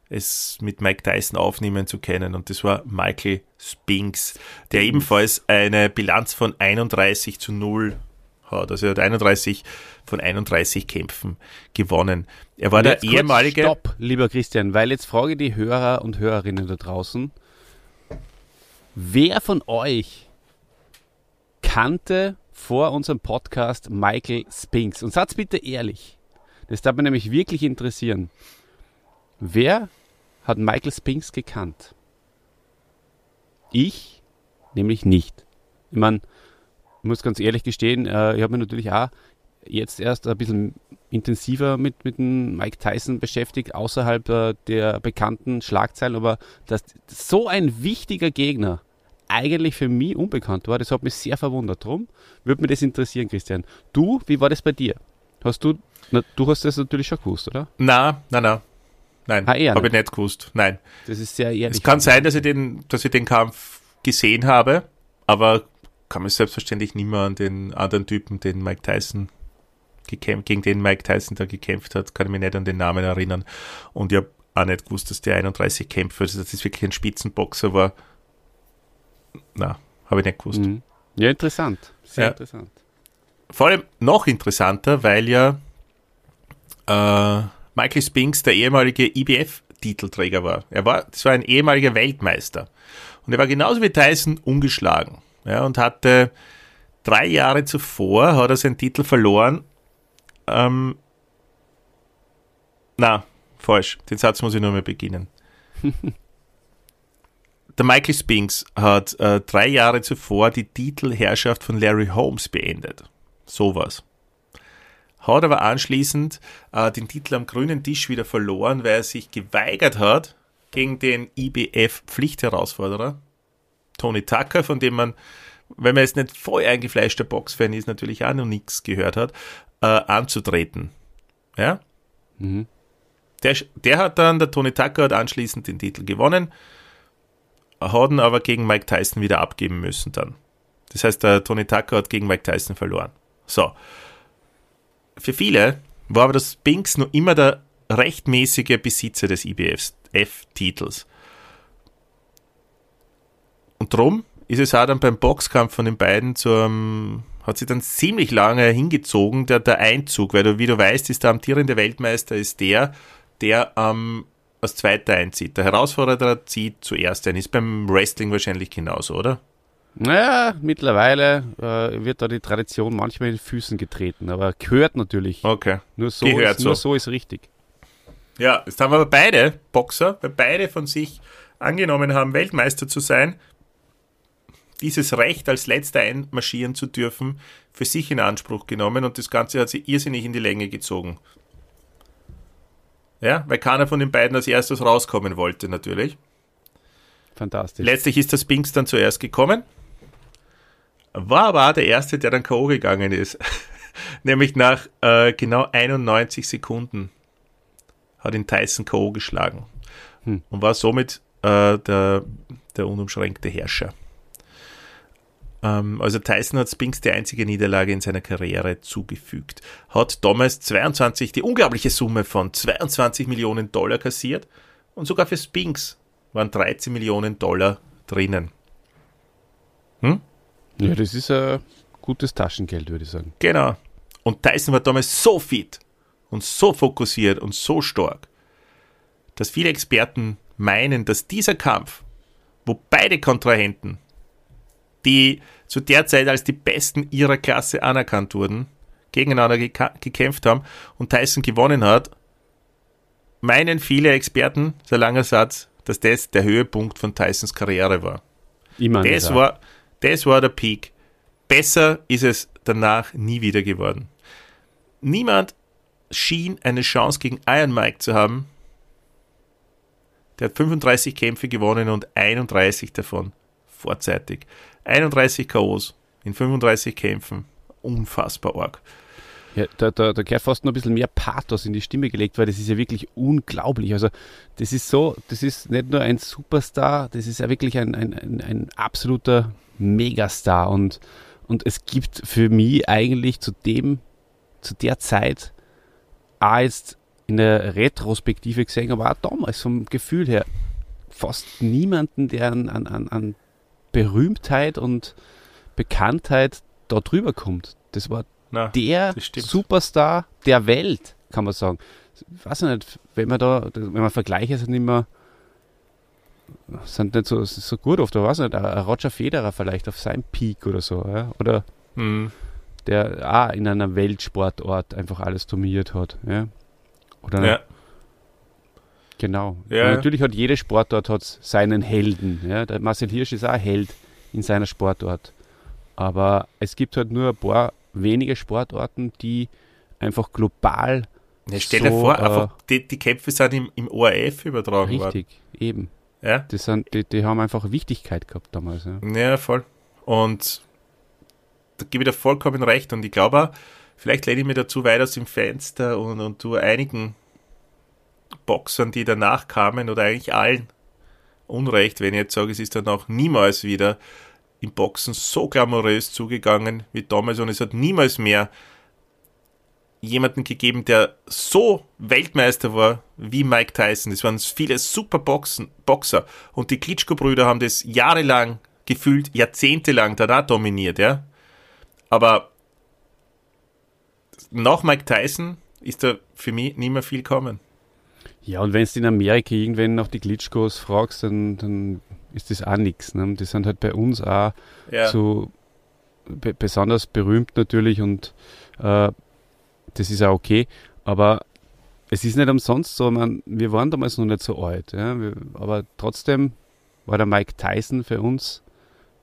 es mit Mike Tyson aufnehmen zu können und das war Michael Spinks, der ebenfalls eine Bilanz von 31 zu 0 hat. Also er hat 31 von 31 Kämpfen gewonnen. Er war der ehemalige. Stopp, lieber Christian, weil jetzt frage die Hörer und Hörerinnen da draußen, wer von euch kannte vor unserem Podcast Michael Spinks. Und sag's bitte ehrlich. Das darf mich nämlich wirklich interessieren. Wer hat Michael Spinks gekannt? Ich nämlich nicht. Ich meine, ich muss ganz ehrlich gestehen, äh, ich habe mich natürlich auch jetzt erst ein bisschen intensiver mit, mit dem Mike Tyson beschäftigt, außerhalb äh, der bekannten Schlagzeilen, aber dass so ein wichtiger Gegner eigentlich für mich unbekannt war. Das hat mich sehr verwundert. Drum würde mich das interessieren, Christian. Du, wie war das bei dir? Hast du, na, du hast das natürlich schon gewusst, oder? Na, na, na. Nein, ah, habe ich nicht gewusst. Nein. Das ist sehr ehrlich. Es kann sein, dass ich den, dass ich den Kampf gesehen habe, aber kann mich selbstverständlich nicht mehr an den anderen Typen, den Mike Tyson gekämpft, gegen den Mike Tyson da gekämpft hat, kann ich mich nicht an den Namen erinnern. Und ich habe auch nicht gewusst, dass der 31 Kämpfer, also dass das wirklich ein Spitzenboxer war na, habe ich nicht gewusst. Mhm. Ja, interessant. Sehr ja. interessant. Vor allem noch interessanter, weil ja äh, Michael Spinks der ehemalige IBF-Titelträger war. Er war, das war ein ehemaliger Weltmeister. Und er war genauso wie Tyson ungeschlagen. Ja, und hatte drei Jahre zuvor hat er seinen Titel verloren. Ähm, na, falsch. Den Satz muss ich nur mal beginnen. der Michael Spinks hat äh, drei Jahre zuvor die Titelherrschaft von Larry Holmes beendet. Sowas. Hat aber anschließend äh, den Titel am grünen Tisch wieder verloren, weil er sich geweigert hat gegen den IBF-Pflichtherausforderer Tony Tucker, von dem man, wenn man jetzt nicht voll eingefleischter Boxfan ist, natürlich auch noch nichts gehört hat, äh, anzutreten. Ja? Mhm. Der, der hat dann, der Tony Tucker hat anschließend den Titel gewonnen hat ihn aber gegen Mike Tyson wieder abgeben müssen dann. Das heißt, der Tony Tucker hat gegen Mike Tyson verloren. So. Für viele war aber das Spinks noch immer der rechtmäßige Besitzer des IBF-Titels. Und darum ist es auch dann beim Boxkampf von den beiden zu einem, hat sich dann ziemlich lange hingezogen, der, der Einzug, weil du, wie du weißt, ist der amtierende Weltmeister ist der, der ähm, als Zweiter einzieht. Der Herausforderer zieht zuerst ein. Ist beim Wrestling wahrscheinlich genauso, oder? Naja, mittlerweile äh, wird da die Tradition manchmal in den Füßen getreten, aber gehört natürlich. Okay. Nur so, Gehört ist, nur so. so ist richtig. Ja, jetzt haben wir aber beide Boxer, weil beide von sich angenommen haben, Weltmeister zu sein, dieses Recht als letzter einmarschieren zu dürfen, für sich in Anspruch genommen und das Ganze hat sie irrsinnig in die Länge gezogen. Ja, weil keiner von den beiden als erstes rauskommen wollte, natürlich. Fantastisch. Letztlich ist der Spinks dann zuerst gekommen, war aber auch der Erste, der dann K.O. gegangen ist. Nämlich nach äh, genau 91 Sekunden hat ihn Tyson K.O. geschlagen Hm. und war somit äh, der, der unumschränkte Herrscher. Ähm, also Tyson hat Spinks die einzige Niederlage in seiner Karriere zugefügt. Hat damals 22, die unglaubliche Summe von 22 Millionen Dollar kassiert und sogar für Spinks waren 13 Millionen Dollar drinnen. Ja, das ist ein gutes Taschengeld, würde ich sagen. Genau. Und Tyson war damals so fit und so fokussiert und so stark, dass viele Experten meinen, dass dieser Kampf, wo beide Kontrahenten, die zu der Zeit als die Besten ihrer Klasse anerkannt wurden, gegeneinander gekämpft haben und Tyson gewonnen hat, meinen viele Experten, so langer Satz, dass das der Höhepunkt von Tysons Karriere war. Meine, Das war, das war der Peak. Besser ist es danach nie wieder geworden. Niemand schien eine Chance gegen Iron Mike zu haben. Der hat 35 Kämpfe gewonnen und 31 davon vorzeitig. 31 K.O.s in 35 Kämpfen. Unfassbar arg. Ja, da, da, da gehört fast noch ein bisschen mehr Pathos in die Stimme gelegt, weil das ist ja wirklich unglaublich. Also das ist so, das ist nicht nur ein Superstar, das ist ja wirklich ein, ein, ein, ein absoluter Megastar und, und es gibt für mich eigentlich zu dem, zu der Zeit, auch jetzt in der Retrospektive gesehen, aber auch damals vom Gefühl her, fast niemanden, der an, an, an, an Berühmtheit und Bekanntheit da drüber kommt. Das war Na, der das. Superstar der Welt, kann man sagen. Ich weiß nicht, wenn man da, wenn man Vergleiche sind immer, sind nicht so, so gut oft, aber weiß nicht, Roger Federer vielleicht auf seinem Peak oder so, ja? oder hm, der auch in einer Weltsportort einfach alles dominiert hat, ja. Oder ja, genau. Ja, natürlich hat jede Sportart hat seinen Helden, ja. Der Marcel Hirsch ist auch ein Held in seiner Sportart. Aber es gibt halt nur ein paar wenige Sportarten, die einfach global ja stell so, dir vor, äh, einfach, die, die Kämpfe sind im, im ORF übertragen worden. richtig, eben. Ja? Das sind, die, die haben einfach Wichtigkeit gehabt damals. Ja. Ja, voll. Und da gebe ich dir vollkommen recht. Und ich glaube auch, vielleicht lehne ich mir dazu weit aus dem Fenster und, und tu einigen Boxern, die danach kamen, oder eigentlich allen Unrecht, wenn ich jetzt sage, es ist dann auch niemals wieder im Boxen so glamourös zugegangen wie damals und es hat niemals mehr jemanden gegeben, der so Weltmeister war wie Mike Tyson. Das waren viele super Boxen, Boxer und die Klitschko-Brüder haben das jahrelang, gefühlt jahrzehntelang danach dominiert, ja. Aber nach Mike Tyson ist da für mich nicht mehr viel kommen. Ja, und wenn du in Amerika irgendwann nach die Glitschkos fragst, dann, dann ist das auch nichts. Ne? Die sind halt bei uns auch Ja. so be besonders berühmt natürlich und äh, das ist auch okay, aber es ist nicht umsonst so, man, wir waren damals noch nicht so alt, ja? wir, aber trotzdem war der Mike Tyson für uns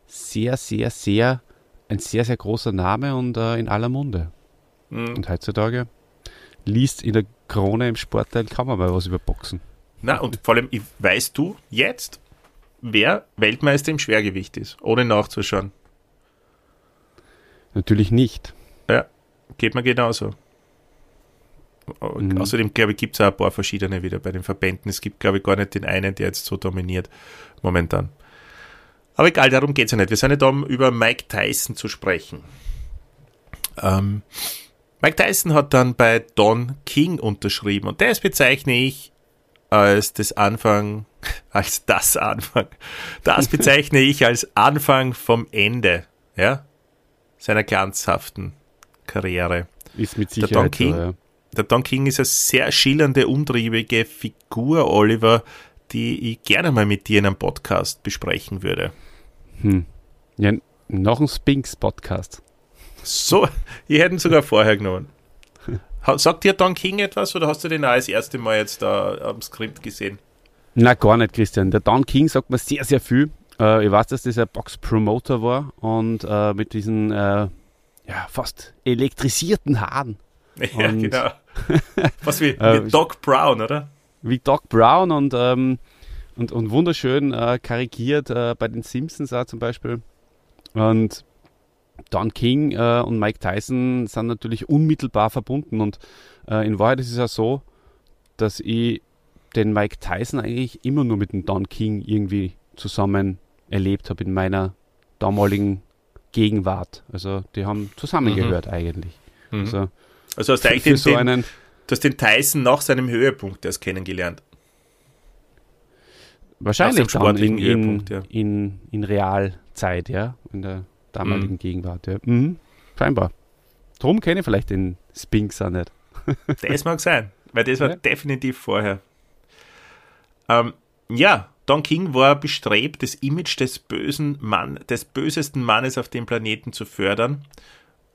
sehr, sehr, sehr, ein sehr, sehr großer Name und äh, in aller Munde. Mhm. Und heutzutage liest in der Krone im Sportteil kann man mal was über Boxen. Na, und vor allem, weißt du jetzt, wer Weltmeister im Schwergewicht ist, ohne nachzuschauen? Natürlich nicht. Ja, geht mir genauso. Mhm. Außerdem, glaube ich, gibt es auch ein paar verschiedene wieder bei den Verbänden. Es gibt, glaube ich, gar nicht den einen, der jetzt so dominiert momentan. Aber egal, darum geht es ja nicht. Wir sind ja da, um über Mike Tyson zu sprechen. Ähm, Mike Tyson hat dann bei Don King unterschrieben und das bezeichne ich als das Anfang, als das Anfang. Das bezeichne ich als Anfang vom Ende, ja, seiner glanzhaften Karriere. Ist mit Sicherheit der Don King, so, ja. Der Don King ist eine sehr schillernde, umtriebige Figur, Oliver, die ich gerne mal mit dir in einem Podcast besprechen würde. Hm. Ja, noch ein Spinks-Podcast. So, ich hätte ihn sogar vorher genommen. Sagt dir Don King etwas oder hast du den auch das erste Mal jetzt da am Skript gesehen? Na, gar nicht, Christian. Der Don King sagt mir sehr, sehr viel. Äh, ich weiß, dass das ein Box-Promoter war und äh, mit diesen äh, ja, fast elektrisierten Haaren. Ja, und, genau. Was wie, wie äh, Doc Brown, oder? Wie Doc Brown und, ähm, und, und wunderschön äh, karikiert äh, bei den Simpsons auch zum Beispiel. Und Don King äh, und Mike Tyson sind natürlich unmittelbar verbunden und äh, in Wahrheit ist es ja so, dass ich den Mike Tyson eigentlich immer nur mit dem Don King irgendwie zusammen erlebt habe in meiner damaligen Gegenwart. Also die haben zusammengehört mhm. eigentlich. Mhm. Also, also hast du eigentlich den, so einen, du hast den Tyson nach seinem Höhepunkt erst kennengelernt. Wahrscheinlich dann in, in, ja. in, in Realzeit, ja, in der damaligen mhm. Gegenwart. Ja. Mhm. Scheinbar. Drum kenne ich vielleicht den Spinks auch nicht. das mag sein, weil das war ja. definitiv vorher. Ähm, ja, Don King war bestrebt, das Image des bösen Mann, des bösesten Mannes auf dem Planeten zu fördern.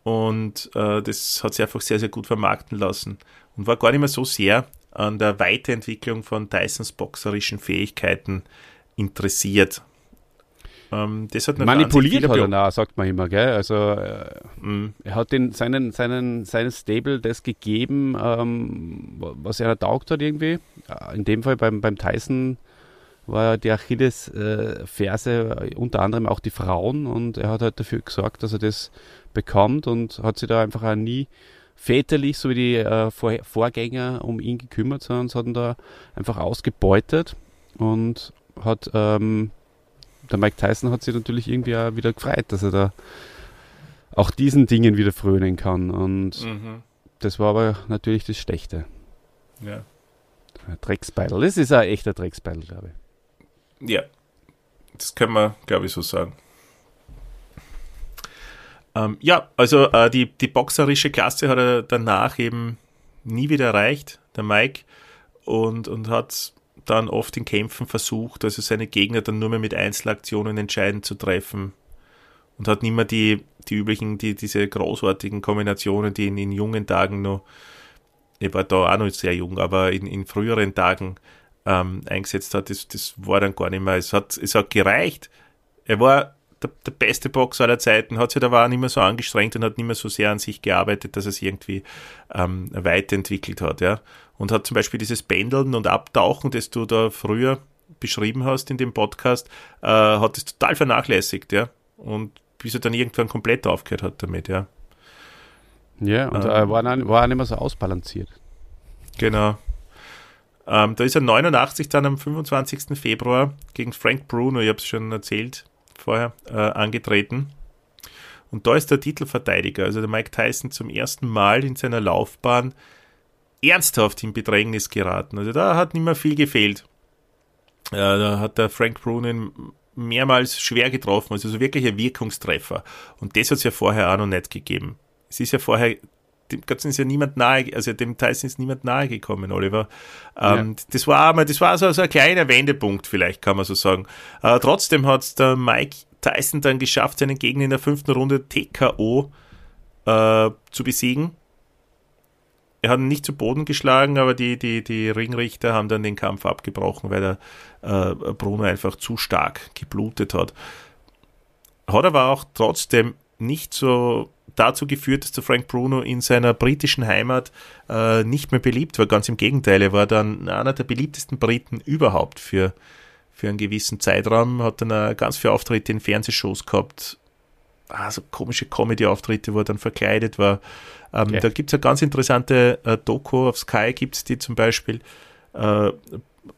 Und äh, das hat sich einfach sehr, sehr gut vermarkten lassen. Und war gar nicht mehr so sehr an der Weiterentwicklung von Tysons boxerischen Fähigkeiten interessiert. Ähm, das hat Manipuliert hat er auch, sagt man immer, gell? Also äh, mm. er hat den, seinen, seinen, seinen Stable das gegeben, ähm, was er taugt hat irgendwie. Äh, in dem Fall beim, beim Tyson war die Achilles-Ferse äh, unter anderem auch die Frauen und er hat halt dafür gesorgt, dass er das bekommt und hat sich da einfach auch nie väterlich, so wie die äh, Vor Vorgänger, um ihn gekümmert, sondern hat ihn da einfach ausgebeutet und hat ähm, der Mike Tyson hat sich natürlich irgendwie auch wieder gefreut, dass er da auch diesen Dingen wieder frönen kann. Und mhm. das war aber natürlich das Schlechte. Ja. Drecksbeidel. Das ist ein echter Drecksbeidel, glaube ich. Ja. Das können wir, glaube ich, so sagen. Ähm, ja, also äh, die, die boxerische Klasse hat er danach eben nie wieder erreicht, der Mike, und, und hat dann oft in Kämpfen versucht, also seine Gegner dann nur mehr mit Einzelaktionen entscheidend zu treffen und hat nicht mehr die, die üblichen, die, diese großartigen Kombinationen, die in, in jungen Tagen noch, ich war da auch noch sehr jung, aber in, in früheren Tagen ähm, eingesetzt hat, das, das war dann gar nicht mehr. Es hat, es hat gereicht. Er war der, der beste Boxer aller Zeiten, hat sich aber auch nicht mehr so angestrengt und hat nicht mehr so sehr an sich gearbeitet, dass er es irgendwie ähm, weiterentwickelt hat. Ja und hat zum Beispiel dieses Pendeln und Abtauchen, das du da früher beschrieben hast in dem Podcast, äh, hat es total vernachlässigt, ja. Und bis er dann irgendwann komplett aufgehört hat damit, ja. Ja, und ähm, war, war auch nicht mehr so ausbalanciert. Genau. Ähm, da ist er 89 dann am 25. Februar gegen Frank Bruno, ich habe es schon erzählt vorher, äh, angetreten. Und da ist der Titelverteidiger, also der Mike Tyson, zum ersten Mal in seiner Laufbahn ernsthaft in Bedrängnis geraten. Also da hat nicht mehr viel gefehlt. Äh, da hat der Frank Brunin mehrmals schwer getroffen, also so wirklich ein Wirkungstreffer. Und das hat es ja vorher auch noch nicht gegeben. Es ist ja vorher, dem Ganzen ist ja niemand nahe, also dem Tyson ist niemand nahe gekommen, Oliver. Ähm, ja. Das war einmal, das war so, so ein kleiner Wendepunkt, vielleicht kann man so sagen. Äh, trotzdem hat der Mike Tyson dann geschafft, seinen Gegner in der fünften Runde TKO äh, zu besiegen er hat ihn nicht zu Boden geschlagen, aber die, die, die Ringrichter haben dann den Kampf abgebrochen, weil der äh, Bruno einfach zu stark geblutet hat. Hat aber auch trotzdem nicht so dazu geführt, dass der Frank Bruno in seiner britischen Heimat äh, nicht mehr beliebt war. Ganz im Gegenteil, er war dann einer der beliebtesten Briten überhaupt für, für einen gewissen Zeitraum, hat dann ganz viele Auftritte in Fernsehshows gehabt, also komische Comedy-Auftritte, wo er dann verkleidet war. Ähm, okay. Da gibt es eine ganz interessante äh, Doku auf Sky, gibt es die zum Beispiel. Äh,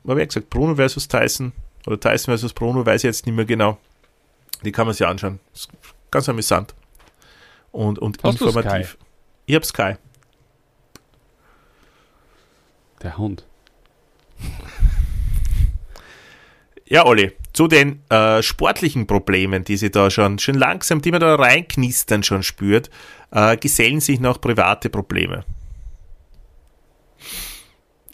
habe ich gesagt, Bruno versus Tyson oder Tyson versus Bruno, weiß ich jetzt nicht mehr genau. Die kann man sich anschauen. Ist ganz amüsant. Und, und Hast informativ. Ich habe Sky. Der Hund. Ja, Olli, zu den äh, sportlichen Problemen, die sie da schon, schon langsam, die man da reinknistern schon spürt, äh, gesellen sich noch private Probleme.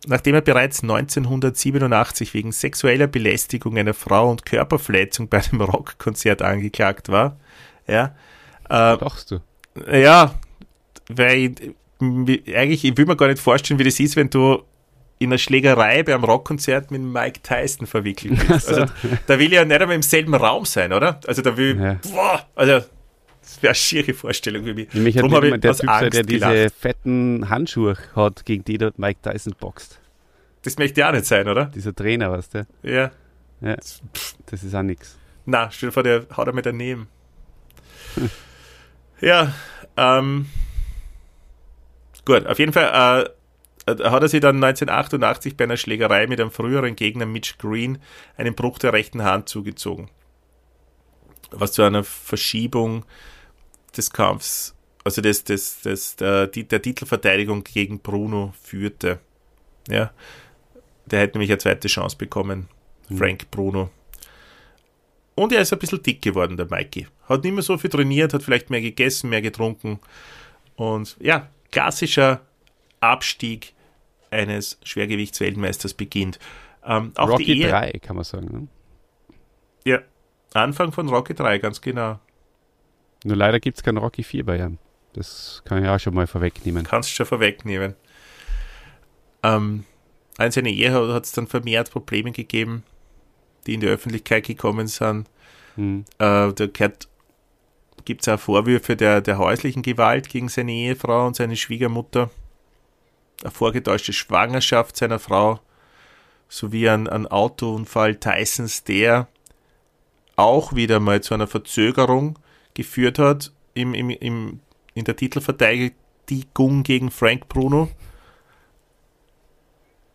Nachdem er bereits 1987 wegen sexueller Belästigung einer Frau und Körperverletzung bei einem Rockkonzert angeklagt war, ja, äh, Dachst du? ja, weil ich, eigentlich, ich will mir gar nicht vorstellen, wie das ist, wenn du in einer Schlägerei beim Rockkonzert mit Mike Tyson verwickelt bist. Also, da will ich ja nicht einmal im selben Raum sein, oder? Also da will Ja. boah, also das wäre eine schiere Vorstellung für mich. Nämlich hat Drum ich der Typ sein, der Angst diese gelacht. fetten Handschuhe hat, gegen die dort Mike Tyson boxt. Das möchte ich auch nicht sein, oder? Dieser Trainer, weißt du? Ja. Ja, das ist auch nix. Na, stell dir vor, der haut er mir daneben. ja, ähm, gut, auf jeden Fall äh, äh, hat er sich dann 1988 bei einer Schlägerei mit einem früheren Gegner Mitch Green einen Bruch der rechten Hand zugezogen. Was zu einer Verschiebung des Kampfs, also des, des, des, der, der Titelverteidigung gegen Bruno führte. Ja, der hätte nämlich eine zweite Chance bekommen, Frank Bruno. Und er ist ein bisschen dick geworden, der Mikey. Hat nicht mehr so viel trainiert, hat vielleicht mehr gegessen, mehr getrunken. Und ja, klassischer Abstieg eines Schwergewichtsweltmeisters beginnt. Ähm, auch Rocky die Ehe, 3, kann man sagen. Ne? Ja, Anfang von Rocky 3, ganz genau. Nur leider gibt es kein Rocky 4 bei ihm. Das kann ich auch schon mal vorwegnehmen. Kannst du schon vorwegnehmen. Ähm, an seiner Ehe hat es dann vermehrt Probleme gegeben, die in die Öffentlichkeit gekommen sind. Hm. Äh, da gibt es auch Vorwürfe der, der häuslichen Gewalt gegen seine Ehefrau und seine Schwiegermutter, eine vorgetäuschte Schwangerschaft seiner Frau sowie ein, ein Autounfall Tysons, der auch wieder mal zu einer Verzögerung geführt hat im, im, im, in der Titelverteidigung gegen Frank Bruno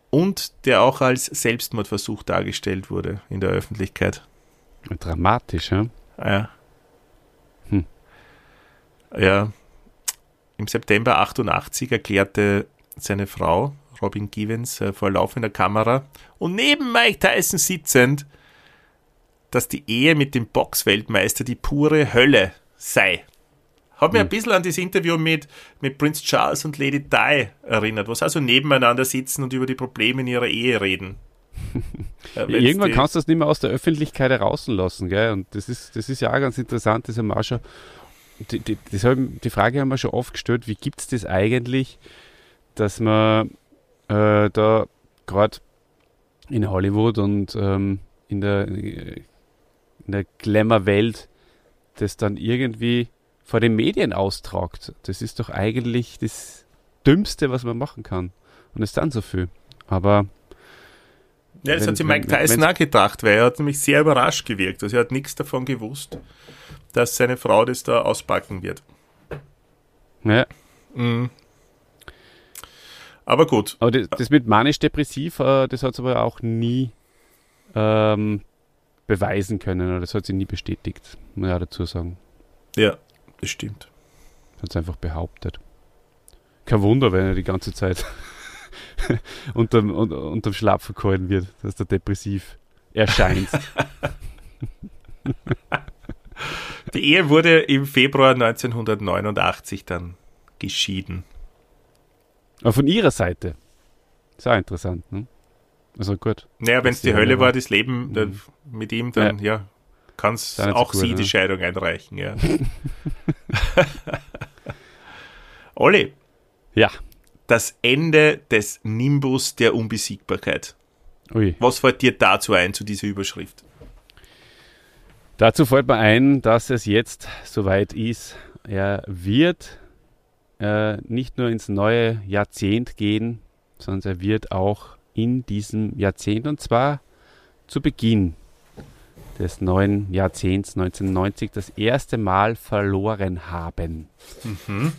und der auch als Selbstmordversuch dargestellt wurde in der Öffentlichkeit. Dramatisch, ja? Ah, Ja. Hm. Ja. Im September 88 erklärte seine Frau, Robin Givens, äh, vor laufender Kamera und neben Mike Tyson sitzend, dass die Ehe mit dem Boxweltmeister die pure Hölle sei. Hat mir ein bisschen an das Interview mit, mit Prince Charles und Lady Di erinnert, wo sie also nebeneinander sitzen und über die Probleme in ihrer Ehe reden. Äh, wenn's Irgendwann kannst du das nicht mehr aus der Öffentlichkeit herauslassen, gell? Und das ist, das ist ja auch ganz interessant, das haben wir auch schon, die, die, haben, die Frage haben wir schon oft gestellt, wie gibt es das eigentlich, dass man äh, da gerade in Hollywood und ähm, in der, in der Glamour-Welt das dann irgendwie vor den Medien austragt. Das ist doch eigentlich das Dümmste, was man machen kann. Und es ist dann so viel. Aber Ja, das Wenn- hat sich Mike Tyson auch gedacht, weil er hat nämlich sehr überrascht gewirkt. Also er hat nichts davon gewusst, dass seine Frau das da auspacken wird. ja, Mhm. Aber gut, Aber das, das mit manisch-depressiv, äh, das hat sie aber auch nie ähm, beweisen können. Oder das hat sie nie bestätigt, muss ich auch dazu sagen. ja, das stimmt. Hat sie einfach behauptet. Kein Wunder, wenn er die ganze Zeit unterm, unter, unterm Schlapfen gehalten wird, dass der depressiv erscheint. Die Ehe wurde im Februar 1989 dann geschieden. aber von ihrer Seite. Ist auch interessant, ne? Also gut. Naja, wenn es die die Hölle war, war. das Leben dann mit ihm, dann ja, kann so auch gut, sie ne? die Scheidung einreichen, ja. Olli, Ja. das Ende des Nimbus der Unbesiegbarkeit. Ui. Was fällt dir dazu ein, zu dieser Überschrift? Dazu fällt mir ein, dass es jetzt soweit ist. Er wird äh, nicht nur ins neue Jahrzehnt gehen, sondern er wird auch in diesem Jahrzehnt und zwar zu Beginn des neuen Jahrzehnts 1990 das erste Mal verloren haben. Mhm.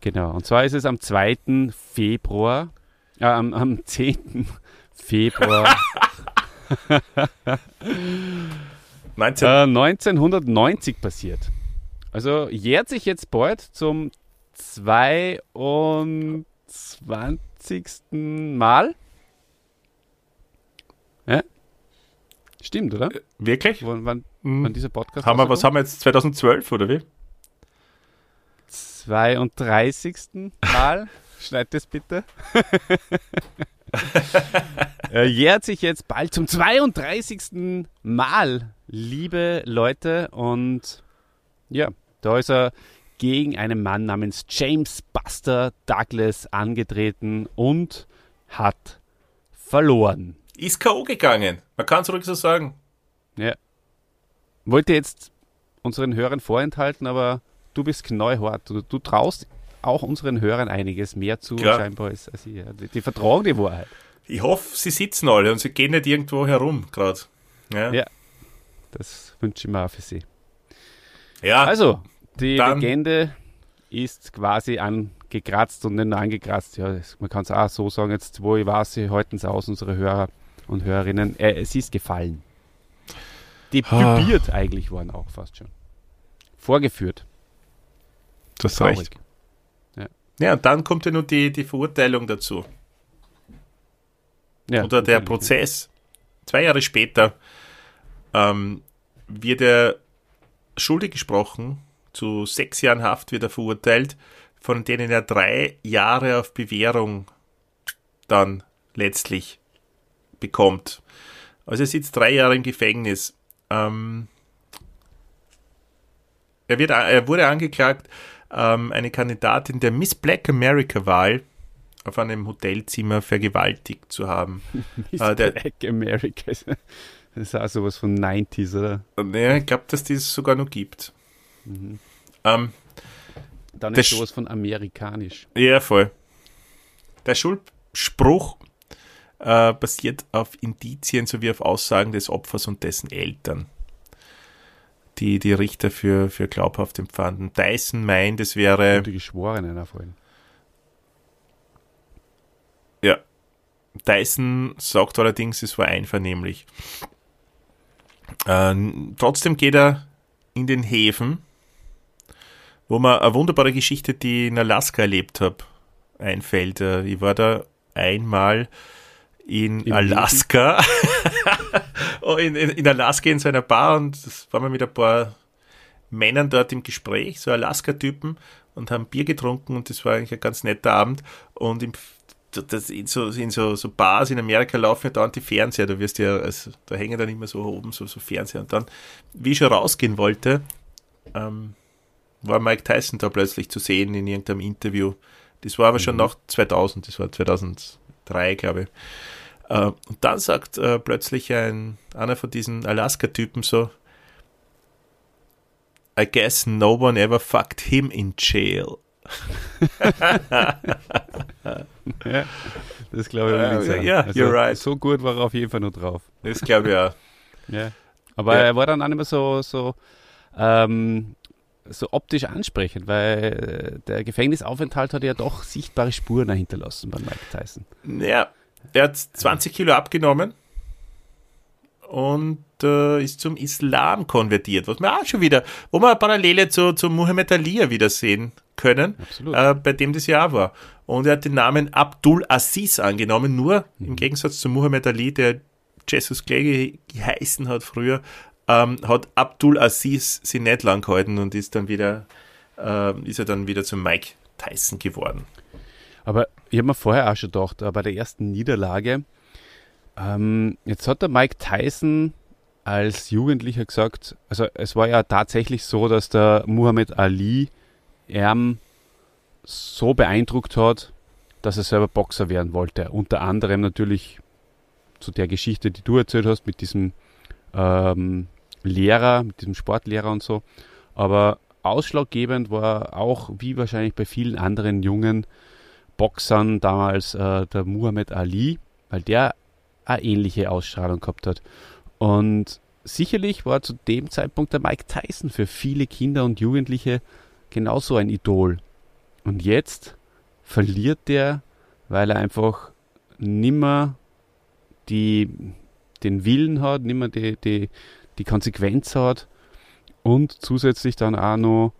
Genau, und zwar ist es am 2. Februar, äh, am, am 10. Februar 19. Äh, 1990 passiert. Also jährt sich jetzt bald zum 22. Mal. Ja? Stimmt, oder? Wirklich? Wann, wann, Hm. wann dieser Podcast Haben wir, was haben wir jetzt? 2012 oder wie? 32. Mal. Schneid das bitte. er jährt sich jetzt bald zum 32. Mal, liebe Leute. Und ja, da ist er gegen einen Mann namens James Buster Douglas angetreten und hat verloren. Ist K.O. gegangen. Man kann es ruhig so sagen. Ja. Wollte jetzt unseren Hörern vorenthalten, aber du bist knallhart. Du, du traust auch unseren Hörern einiges mehr zu, Klar. scheinbar, als, als ich. Die, die vertragen die Wahrheit. Ich hoffe, sie sitzen alle und sie gehen nicht irgendwo herum gerade. Ja. Ja. Das wünsche ich mir auch für sie. ja. Also, die Legende ist quasi angekratzt und nicht nur angekratzt. Ja, man kann es auch so sagen, jetzt wo ich weiß, sie halten es aus, unsere Hörer und Hörerinnen. Äh, sie ist gefallen. Ah. Debütiert eigentlich waren auch fast schon. Vorgeführt. das ist Traurig. recht. Ja, und dann kommt ja nur die, die Verurteilung dazu. Ja, Oder der. Prozess. Zwei Jahre später ähm, wird er schuldig gesprochen. Zu sechs Jahren Haft wird er verurteilt, von denen er drei Jahre auf Bewährung dann letztlich bekommt. Also er sitzt drei Jahre im Gefängnis. Ähm, er, wird, er wurde angeklagt, ähm, eine Kandidatin der Miss Black America Wahl auf einem Hotelzimmer vergewaltigt zu haben. Miss Ah, der- Black America. Das ist auch sowas von 90s, oder? Ja, ich glaube, dass das sogar noch gibt. Ähm, Dann Das ist sowas von amerikanisch. ja, voll. Der Schuldspruch äh, basiert auf Indizien sowie auf Aussagen des Opfers und dessen Eltern, die die Richter für, für glaubhaft empfanden. Dyson meint, es wäre Und die Geschworenen erfallen. Ja. Dyson sagt allerdings, es war einvernehmlich. Ähm, trotzdem geht er in den Häfen, wo man eine wunderbare Geschichte, die ich in Alaska erlebt habe, einfällt. Äh, Ich war da einmal in Im Alaska. Oh, in, in, in Alaska in so einer Bar und das waren wir mit ein paar Männern dort im Gespräch, so Alaska-Typen, und haben Bier getrunken und das war eigentlich ein ganz netter Abend. Und im, das, in, so, in so, so Bars in Amerika laufen ja dauernd die Fernseher, da wirst ja, also, da hängen dann immer so oben so, so Fernseher. Und dann, wie ich schon rausgehen wollte, ähm, war Mike Tyson da plötzlich zu sehen in irgendeinem Interview. Das war aber schon nach 2000, das war 2003, glaube ich. Äh, und dann sagt äh, plötzlich ein, einer von diesen Alaska-Typen so, I guess no one ever fucked him in jail. Ja, das glaube ich Ja, sagen. ja, also, you're right. So gut war er auf jeden Fall noch drauf. Das glaube ich auch. Ja. Aber Ja. er war dann auch nicht mehr so, so, ähm, so optisch ansprechend, weil äh, der Gefängnisaufenthalt hat ja doch sichtbare Spuren hinterlassen bei Mike Tyson. Ja, er hat 20 Kilo abgenommen und äh, ist zum Islam konvertiert, was wir auch schon wieder, wo wir eine Parallele zu, zu Muhammad Ali wieder sehen können, äh, bei dem das Jahr war. Und er hat den Namen Abdul Aziz angenommen, nur im Gegensatz zu Muhammad Ali, der Jesus Clay ge geheißen hat früher, ähm, hat Abdul Aziz sie nicht lang gehalten und ist dann wieder, äh, ist er dann wieder zu Mike Tyson geworden. Aber ich habe mir vorher auch schon gedacht, äh, bei der ersten Niederlage, ähm, jetzt hat der Mike Tyson als Jugendlicher gesagt, also es war ja tatsächlich so, dass der Muhammad Ali ihn so beeindruckt hat, dass er selber Boxer werden wollte. Unter anderem natürlich zu der Geschichte, die du erzählt hast, mit diesem ähm, Lehrer, mit diesem Sportlehrer und so. Aber ausschlaggebend war auch, wie wahrscheinlich bei vielen anderen jungen Boxern damals äh, der Muhammad Ali, weil der eine ähnliche Ausstrahlung gehabt hat. Und sicherlich war zu dem Zeitpunkt der Mike Tyson für viele Kinder und Jugendliche genauso ein Idol. Und jetzt verliert der, weil er einfach nimmer die, den Willen hat, nimmer die, die, die Konsequenz hat und zusätzlich dann auch noch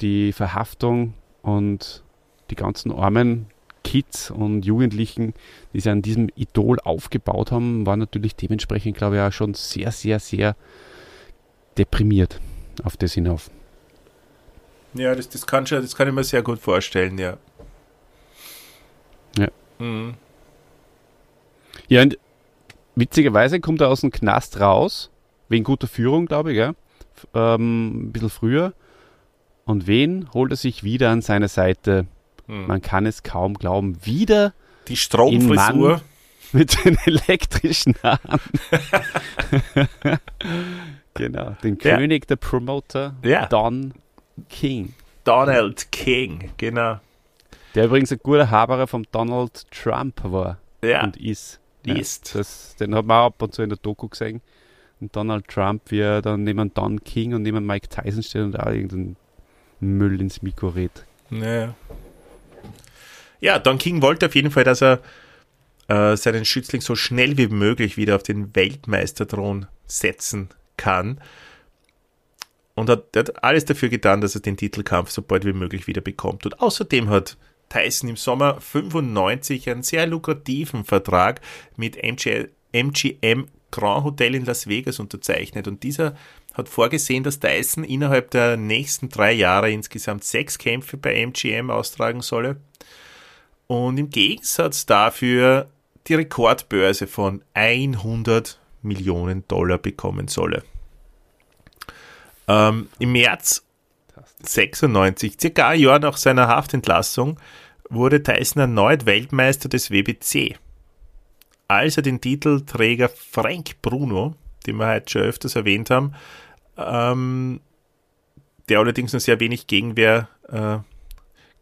die Verhaftung und die ganzen armen Kids und Jugendlichen, die sich an diesem Idol aufgebaut haben, waren natürlich dementsprechend, glaube ich, auch schon sehr, sehr, sehr deprimiert auf das hinauf. Ja, das, das, kann, schon, das kann ich mir sehr gut vorstellen, ja. Ja. Mhm. Ja, und witzigerweise kommt er aus dem Knast raus, wegen guter Führung, glaube ich, gell? Ähm, ein bisschen früher. Und wen holt er sich wieder an seine Seite? Hm. Man kann es kaum glauben. Wieder die Stromfrisur mit den elektrischen Haaren. genau, den ja. König der Promoter, ja. Don King. Donald King, genau. Der übrigens ein guter Haberer von Donald Trump war ja. und ist. Ist. Ja, das, den hat man auch ab und zu in der Doku gesehen. Und Donald Trump, wie er dann neben Don King und neben Mike Tyson steht und auch irgendeinen Müll ins Mikro redet. Naja. Ja, Don King wollte auf jeden Fall, dass er äh, seinen Schützling so schnell wie möglich wieder auf den Weltmeisterthron setzen kann. Und hat, hat alles dafür getan, dass er den Titelkampf so bald wie möglich wieder bekommt. Und außerdem hat Tyson im Sommer 95 einen sehr lukrativen Vertrag mit MG, MGM Grand Hotel in Las Vegas unterzeichnet. Und dieser hat vorgesehen, dass Tyson innerhalb der nächsten drei Jahre insgesamt sechs Kämpfe bei MGM austragen solle. Und im Gegensatz dafür die Rekordbörse von 100 Millionen Dollar bekommen solle. Ähm, Im März 96, circa ein Jahr nach seiner Haftentlassung, wurde Tyson erneut Weltmeister des WBC. Als er den Titelträger Frank Bruno, den wir heute schon öfters erwähnt haben, ähm, der allerdings noch sehr wenig Gegenwehr äh,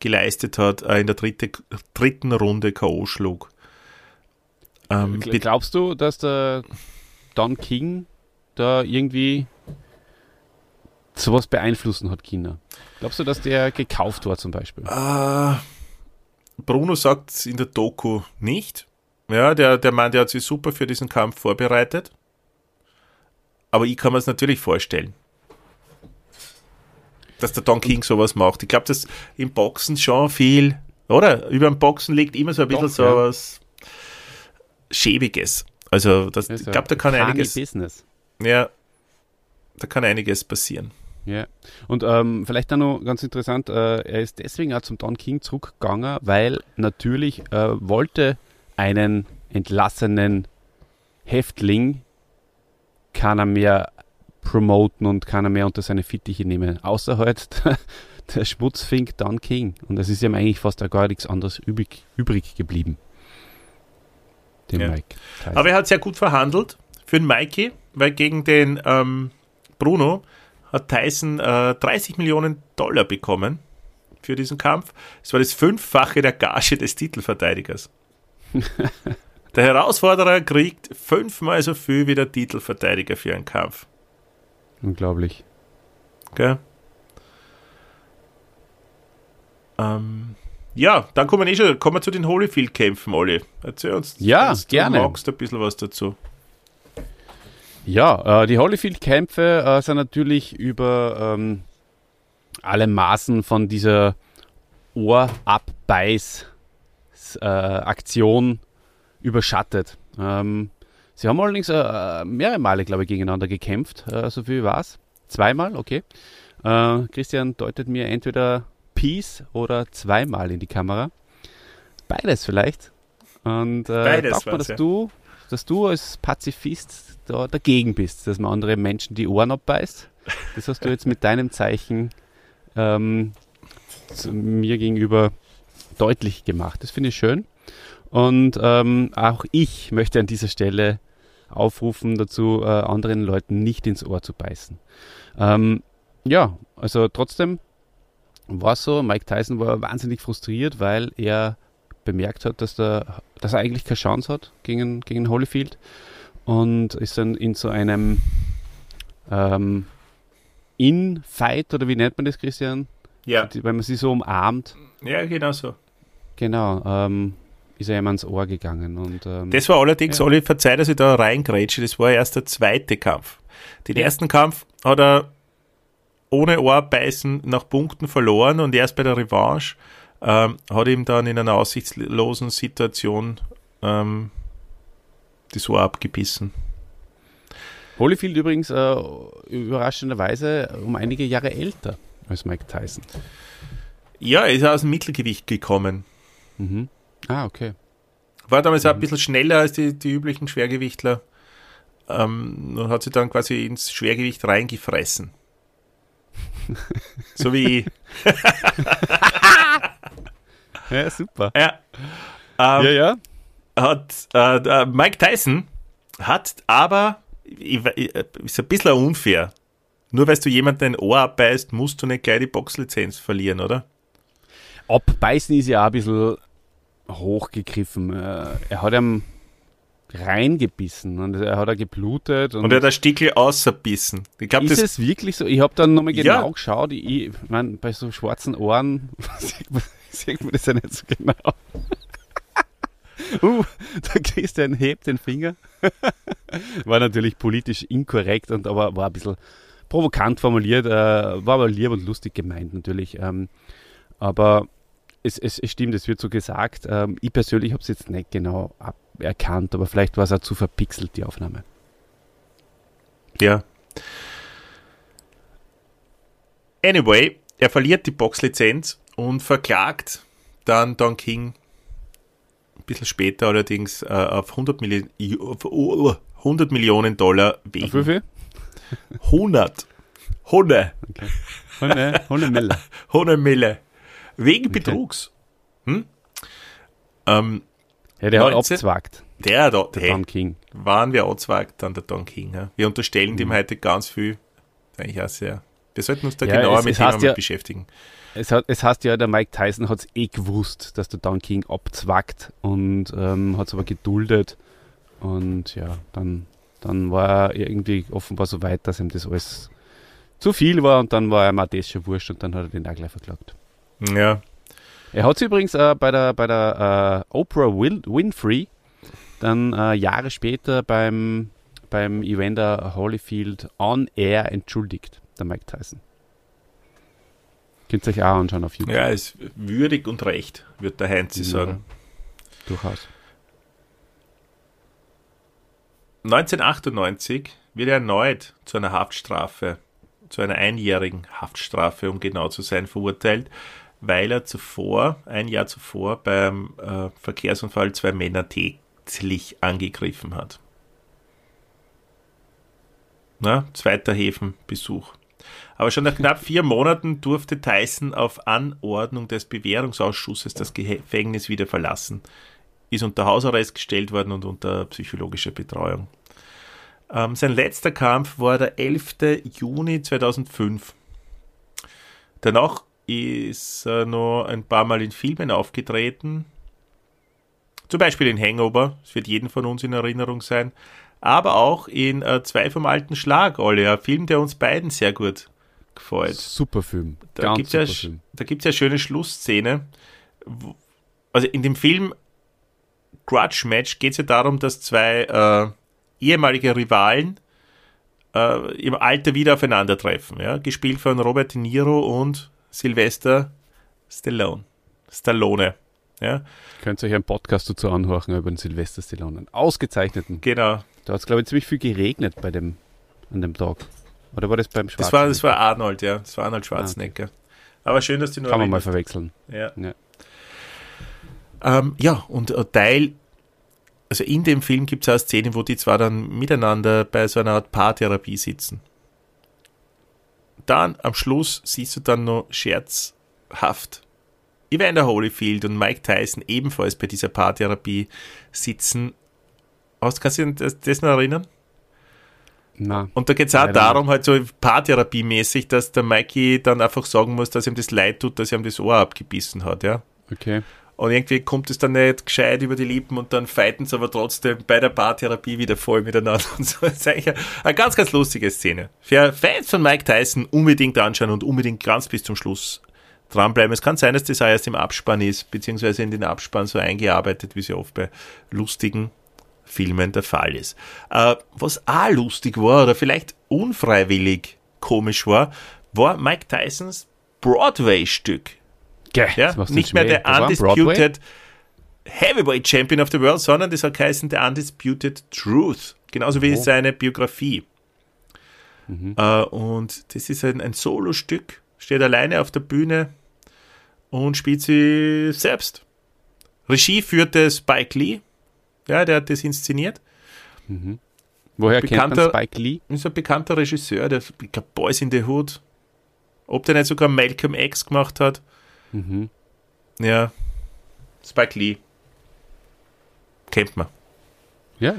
geleistet hat, äh, in der dritte, dritten Runde K.O. schlug. Ähm, Glaubst du, dass der Don King da irgendwie sowas beeinflussen hat, China? Glaubst du, dass der gekauft war zum Beispiel? Äh, Bruno sagt es in der Doku nicht. Ja, der, der Mann, der hat sich super für diesen Kampf vorbereitet. Aber ich kann mir es natürlich vorstellen dass der Don King sowas macht. Ich glaube, dass im Boxen schon viel, oder? Über dem Boxen liegt immer so ein bisschen Doch, so ja. was Schäbiges. Also, das, ich glaube, da kann einiges. Business. Ja, da kann einiges passieren. Ja, und ähm, vielleicht dann noch ganz interessant, äh, er ist deswegen auch zum Don King zurückgegangen, weil natürlich äh, wollte einen entlassenen Häftling keiner mehr promoten und keiner mehr unter seine Fittiche nehmen. Außer halt der, der Schmutzfink Don King. Und es ist ihm eigentlich fast gar nichts anderes übrig, übrig geblieben. Dem ja. Mike. Aber er hat sehr gut verhandelt für den Mikey, weil gegen den ähm, Bruno hat Tyson äh, 30 Millionen Dollar bekommen für diesen Kampf. Es war das Fünffache der Gage des Titelverteidigers. Der Herausforderer kriegt fünfmal so viel wie der Titelverteidiger für einen Kampf. Unglaublich. Okay. Ähm, ja, dann kommen wir eh schon, kommen wir zu den Holyfield-Kämpfen, Olli. Erzähl uns, ja, gerne. du magst ein bisschen was dazu. Ja, äh, die Holyfield-Kämpfe äh, sind natürlich über ähm, alle Maßen von dieser Ohrabbeiß-Aktion äh, überschattet. Ähm, Sie haben allerdings äh, mehrere Male, glaube ich, gegeneinander gekämpft, äh, so viel war es. Zweimal, okay. Äh, Christian deutet mir entweder Peace oder zweimal in die Kamera. Beides vielleicht. Und äh, Beides man, dass ja. du, dass du als Pazifist da dagegen bist, dass man andere Menschen die Ohren abbeißt. Das hast du jetzt mit deinem Zeichen ähm, mir gegenüber deutlich gemacht. Das finde ich schön. Und ähm, auch ich möchte an dieser Stelle aufrufen dazu, äh, anderen Leuten nicht ins Ohr zu beißen. Ähm, ja, also trotzdem war es so, Mike Tyson war wahnsinnig frustriert, weil er bemerkt hat, dass, der, dass er eigentlich keine Chance hat gegen, gegen Holyfield und ist dann in so einem ähm, In-Fight oder wie nennt man das, Christian? Ja. Wenn man sie so umarmt. Ja, genau so. Genau. Ähm, ist er ihm ans Ohr gegangen. Und, ähm, das war allerdings, ja. Olli, verzeih, dass ich da reingrätsche, das war erst der zweite Kampf. Den ersten Kampf hat er ohne Ohrbeißen nach Punkten verloren und erst bei der Revanche ähm, hat ihm dann in einer aussichtslosen Situation ähm, das Ohr abgebissen. Holyfield übrigens äh, überraschenderweise um einige Jahre älter als Mike Tyson. Ja, er ist aus dem Mittelgewicht gekommen. Mhm. Ah, okay. War damals mhm. auch ein bisschen schneller als die, die üblichen Schwergewichtler ähm, und hat sich dann quasi ins Schwergewicht reingefressen. so wie ich. ja, super. Ja. Ähm, ja, ja. Hat, äh, Mike Tyson hat aber, ist ein bisschen unfair. Nur weil du jemanden ein Ohr abbeißt, musst du nicht gleich die Boxlizenz verlieren, oder? Abbeißen ist ja auch ein bisschen hochgegriffen. Äh, er hat ihm reingebissen und er hat er geblutet. Und, und er hat ein Stickel außerbissen. Ich glaub, ist es wirklich so? Ich habe dann nochmal genau ja. geschaut. Ich, ich mein, bei so schwarzen Ohren sieht man, sieht man das ja nicht so genau. uh, der Christian hebt den Finger. war natürlich politisch inkorrekt und aber war ein bisschen provokant formuliert, äh, war aber lieb und lustig gemeint natürlich. Ähm, aber es, es, es, stimmt, es wird so gesagt. Ähm, ich persönlich habe es jetzt nicht genau erkannt, aber vielleicht war es auch zu verpixelt, die Aufnahme. Ja. Anyway, er verliert die Boxlizenz und verklagt dann Don King ein bisschen später allerdings äh, auf 100, Milli auf 100 Millionen Dollar wegen. Auf wie viel? 100. Hunde. Okay. Hunde, Hunde Mille. Hunde Mille. Wegen. Betrugs. Hm? Ähm, ja, der 19, hat abzwagt. Der, der, der hey, Don King. Waren wir abzwagt dann der Don King. Ja? Wir unterstellen mhm. dem heute ganz viel. Eigentlich auch sehr. Wir sollten uns da ja, genauer es, mit dem ja, beschäftigen. Es, hat, es heißt ja, der Mike Tyson hat es eh gewusst, dass der Don King abzwackt und ähm, hat es aber geduldet. Und ja, dann, dann war er irgendwie offenbar so weit, dass ihm das alles zu viel war und dann war er mal das schon wurscht und dann hat er den auch gleich verklagt. Ja. Er hat es übrigens äh, bei der, bei der äh, Oprah Win Winfrey dann äh, Jahre später beim, beim Evander Holyfield on Air entschuldigt, der Mike Tyson. Könnt ihr euch auch anschauen auf YouTube. Ja, ist würdig und recht, wird der Heinz ja, sagen. Durchaus. 1998 wird er erneut zu einer Haftstrafe, zu einer einjährigen Haftstrafe, um genau zu sein, verurteilt, weil er zuvor, ein Jahr zuvor, beim äh, Verkehrsunfall zwei Männer tätlich angegriffen hat. Na, zweiter Häfenbesuch. Aber schon nach knapp vier Monaten durfte Tyson auf Anordnung des Bewährungsausschusses das Gefängnis wieder verlassen, ist unter Hausarrest gestellt worden und unter psychologischer Betreuung. Ähm, sein letzter Kampf war der 11. Juni 2005. Danach ist er noch ein paar Mal in Filmen aufgetreten. Zum Beispiel in Hangover, das wird jedem von uns in Erinnerung sein. Aber auch in äh, Zwei vom alten Schlag, Olli, ein Film, der uns beiden sehr gut gefällt. Super Film. Da gibt es ja. Da gibt's ja eine schöne Schlussszene. Wo, also in dem Film Grudge Match geht es ja darum, dass zwei äh, ehemalige Rivalen äh, im Alter wieder aufeinandertreffen. Ja? Gespielt von Robert De Niro und Sylvester Stallone. Stallone. Ja. Könnt ihr euch einen Podcast dazu anhören über den Sylvester Stallone. Einen ausgezeichneten. Genau. Da hat es, glaube ich, ziemlich viel geregnet bei dem, an dem Tag. Oder war das beim Schwarzenegger? Das war, das war Arnold, ja. Das war Arnold Schwarzenegger. Ah, okay. Aber schön, dass die nur. Kann man mal verwechseln. Ja. Ja, ähm, ja und Teil, also in dem Film gibt es auch eine Szene, wo die zwar dann miteinander bei so einer Art Paartherapie sitzen dann am Schluss siehst du dann noch scherzhaft Evander Holyfield und Mike Tyson ebenfalls bei dieser Paartherapie sitzen. Hast, kannst du dich das, das noch erinnern? Na, und da geht es auch darum, halt so Paartherapie-mäßig, dass der Mikey dann einfach sagen muss, dass ihm das leid tut, dass er ihm das Ohr abgebissen hat, ja. Okay. Und irgendwie kommt es dann nicht gescheit über die Lippen und dann fighten sie aber trotzdem bei der Paartherapie wieder voll miteinander. Und so. Das ist eigentlich eine ganz, ganz lustige Szene. Für Fans von Mike Tyson unbedingt anschauen und unbedingt ganz bis zum Schluss dranbleiben. Es kann sein, dass das auch erst im Abspann ist, beziehungsweise in den Abspann so eingearbeitet, wie sie oft bei lustigen Filmen der Fall ist. Äh, was auch lustig war oder vielleicht unfreiwillig komisch war, war Mike Tysons Broadway-Stück. Ja, nicht mehr der Undisputed Heavyweight Champion of the World, sondern das hat geheißen The Undisputed Truth. Genauso wie oh. seine Biografie. Mhm. Uh, und das ist ein, ein Solo-Stück, steht alleine auf der Bühne und spielt sie selbst. Regie führte Spike Lee, ja, der hat das inszeniert. Mhm. Woher bekannter, kennt man Spike Lee? Ist ein bekannter Regisseur, der Boys in the Hood. Ob der nicht sogar Malcolm X gemacht hat. Mhm. Ja, Spike Lee. Kennt man. Ja.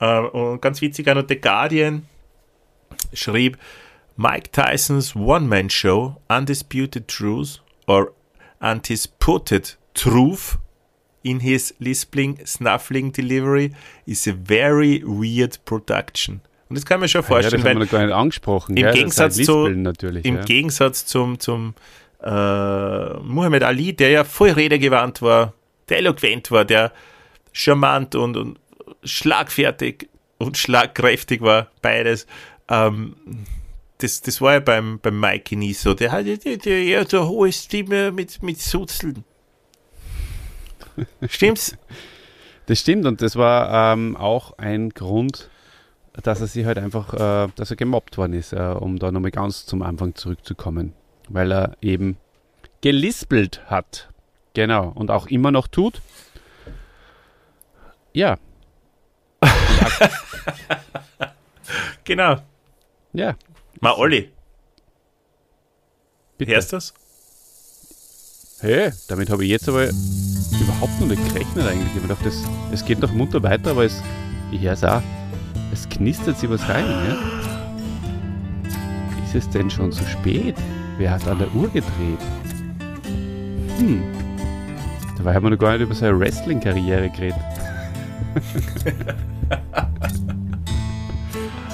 Äh, und ganz witzig auch noch The Guardian schrieb, Mike Tysons One-Man-Show Undisputed Truth or Undisputed Truth in his lisping, snuffling delivery is a very weird production. Und das kann man schon vorstellen, ja, das haben wir gar nicht angesprochen. Im, ja, Gegensatz, zu, im ja. Gegensatz zum, zum äh, Muhammad Ali, der ja voll redegewandt war, der eloquent war, der charmant und, und schlagfertig und schlagkräftig war, beides. Ähm, das, das war ja beim, beim Mikey nie so. Der hatte ja so eine hohe Stimme mit, mit Suzeln. Stimmt's? Das stimmt und das war ähm, auch ein Grund, dass er sich halt einfach, äh, dass er gemobbt worden ist, äh, um da nochmal ganz zum Anfang zurückzukommen. Weil er eben gelispelt hat. Genau. Und auch immer noch tut. Ja. genau. Ja. Mal Olli. Bitte. Hörst du das? Hey, damit habe ich jetzt aber überhaupt noch nicht gerechnet eigentlich. Ich habe gedacht, das, es geht noch munter weiter, aber es, ich höre es auch. Es knistert sich was rein, ja? Ist es denn schon zu spät? Wer hat an der Uhr gedreht? Hm. Dabei haben wir noch gar nicht über seine Wrestling-Karriere geredet.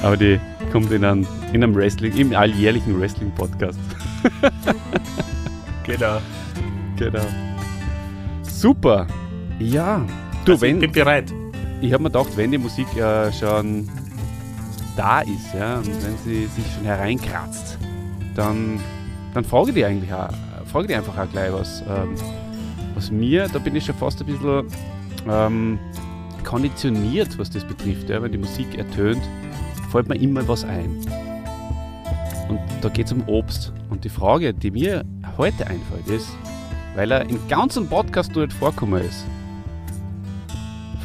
Aber die kommt in einem, in einem Wrestling, im alljährlichen Wrestling-Podcast. genau. Genau. Super. Ja. Du, also wenn, ich bin bereit. Ich habe mir gedacht, wenn die Musik äh, schon da ist, ja, und wenn sie sich schon hereinkratzt, dann, dann frage die eigentlich auch, frage die einfach auch gleich was. Ähm, was mir, da bin ich schon fast ein bisschen ähm, konditioniert, was das betrifft. Ja. Wenn die Musik ertönt, fällt mir immer was ein. Und da geht es um Obst. Und die Frage, die mir heute einfällt, ist, weil er im ganzen Podcast nur nicht vorkommen ist,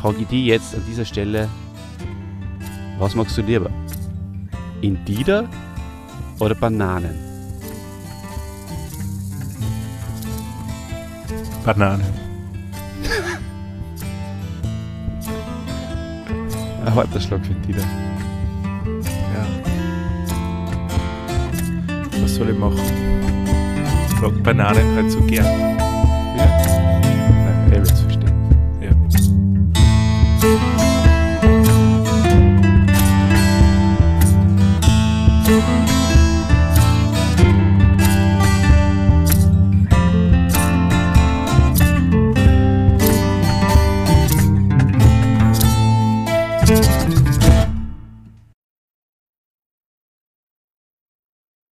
frage ich dich jetzt an dieser Stelle, was magst du lieber? Indida oder Bananen? Bananen. Ein harter Schlag für Dida. Ja. Was soll ich machen? Ich mag Bananen halt so gern. Ja. Er wird es verstehen. Ja.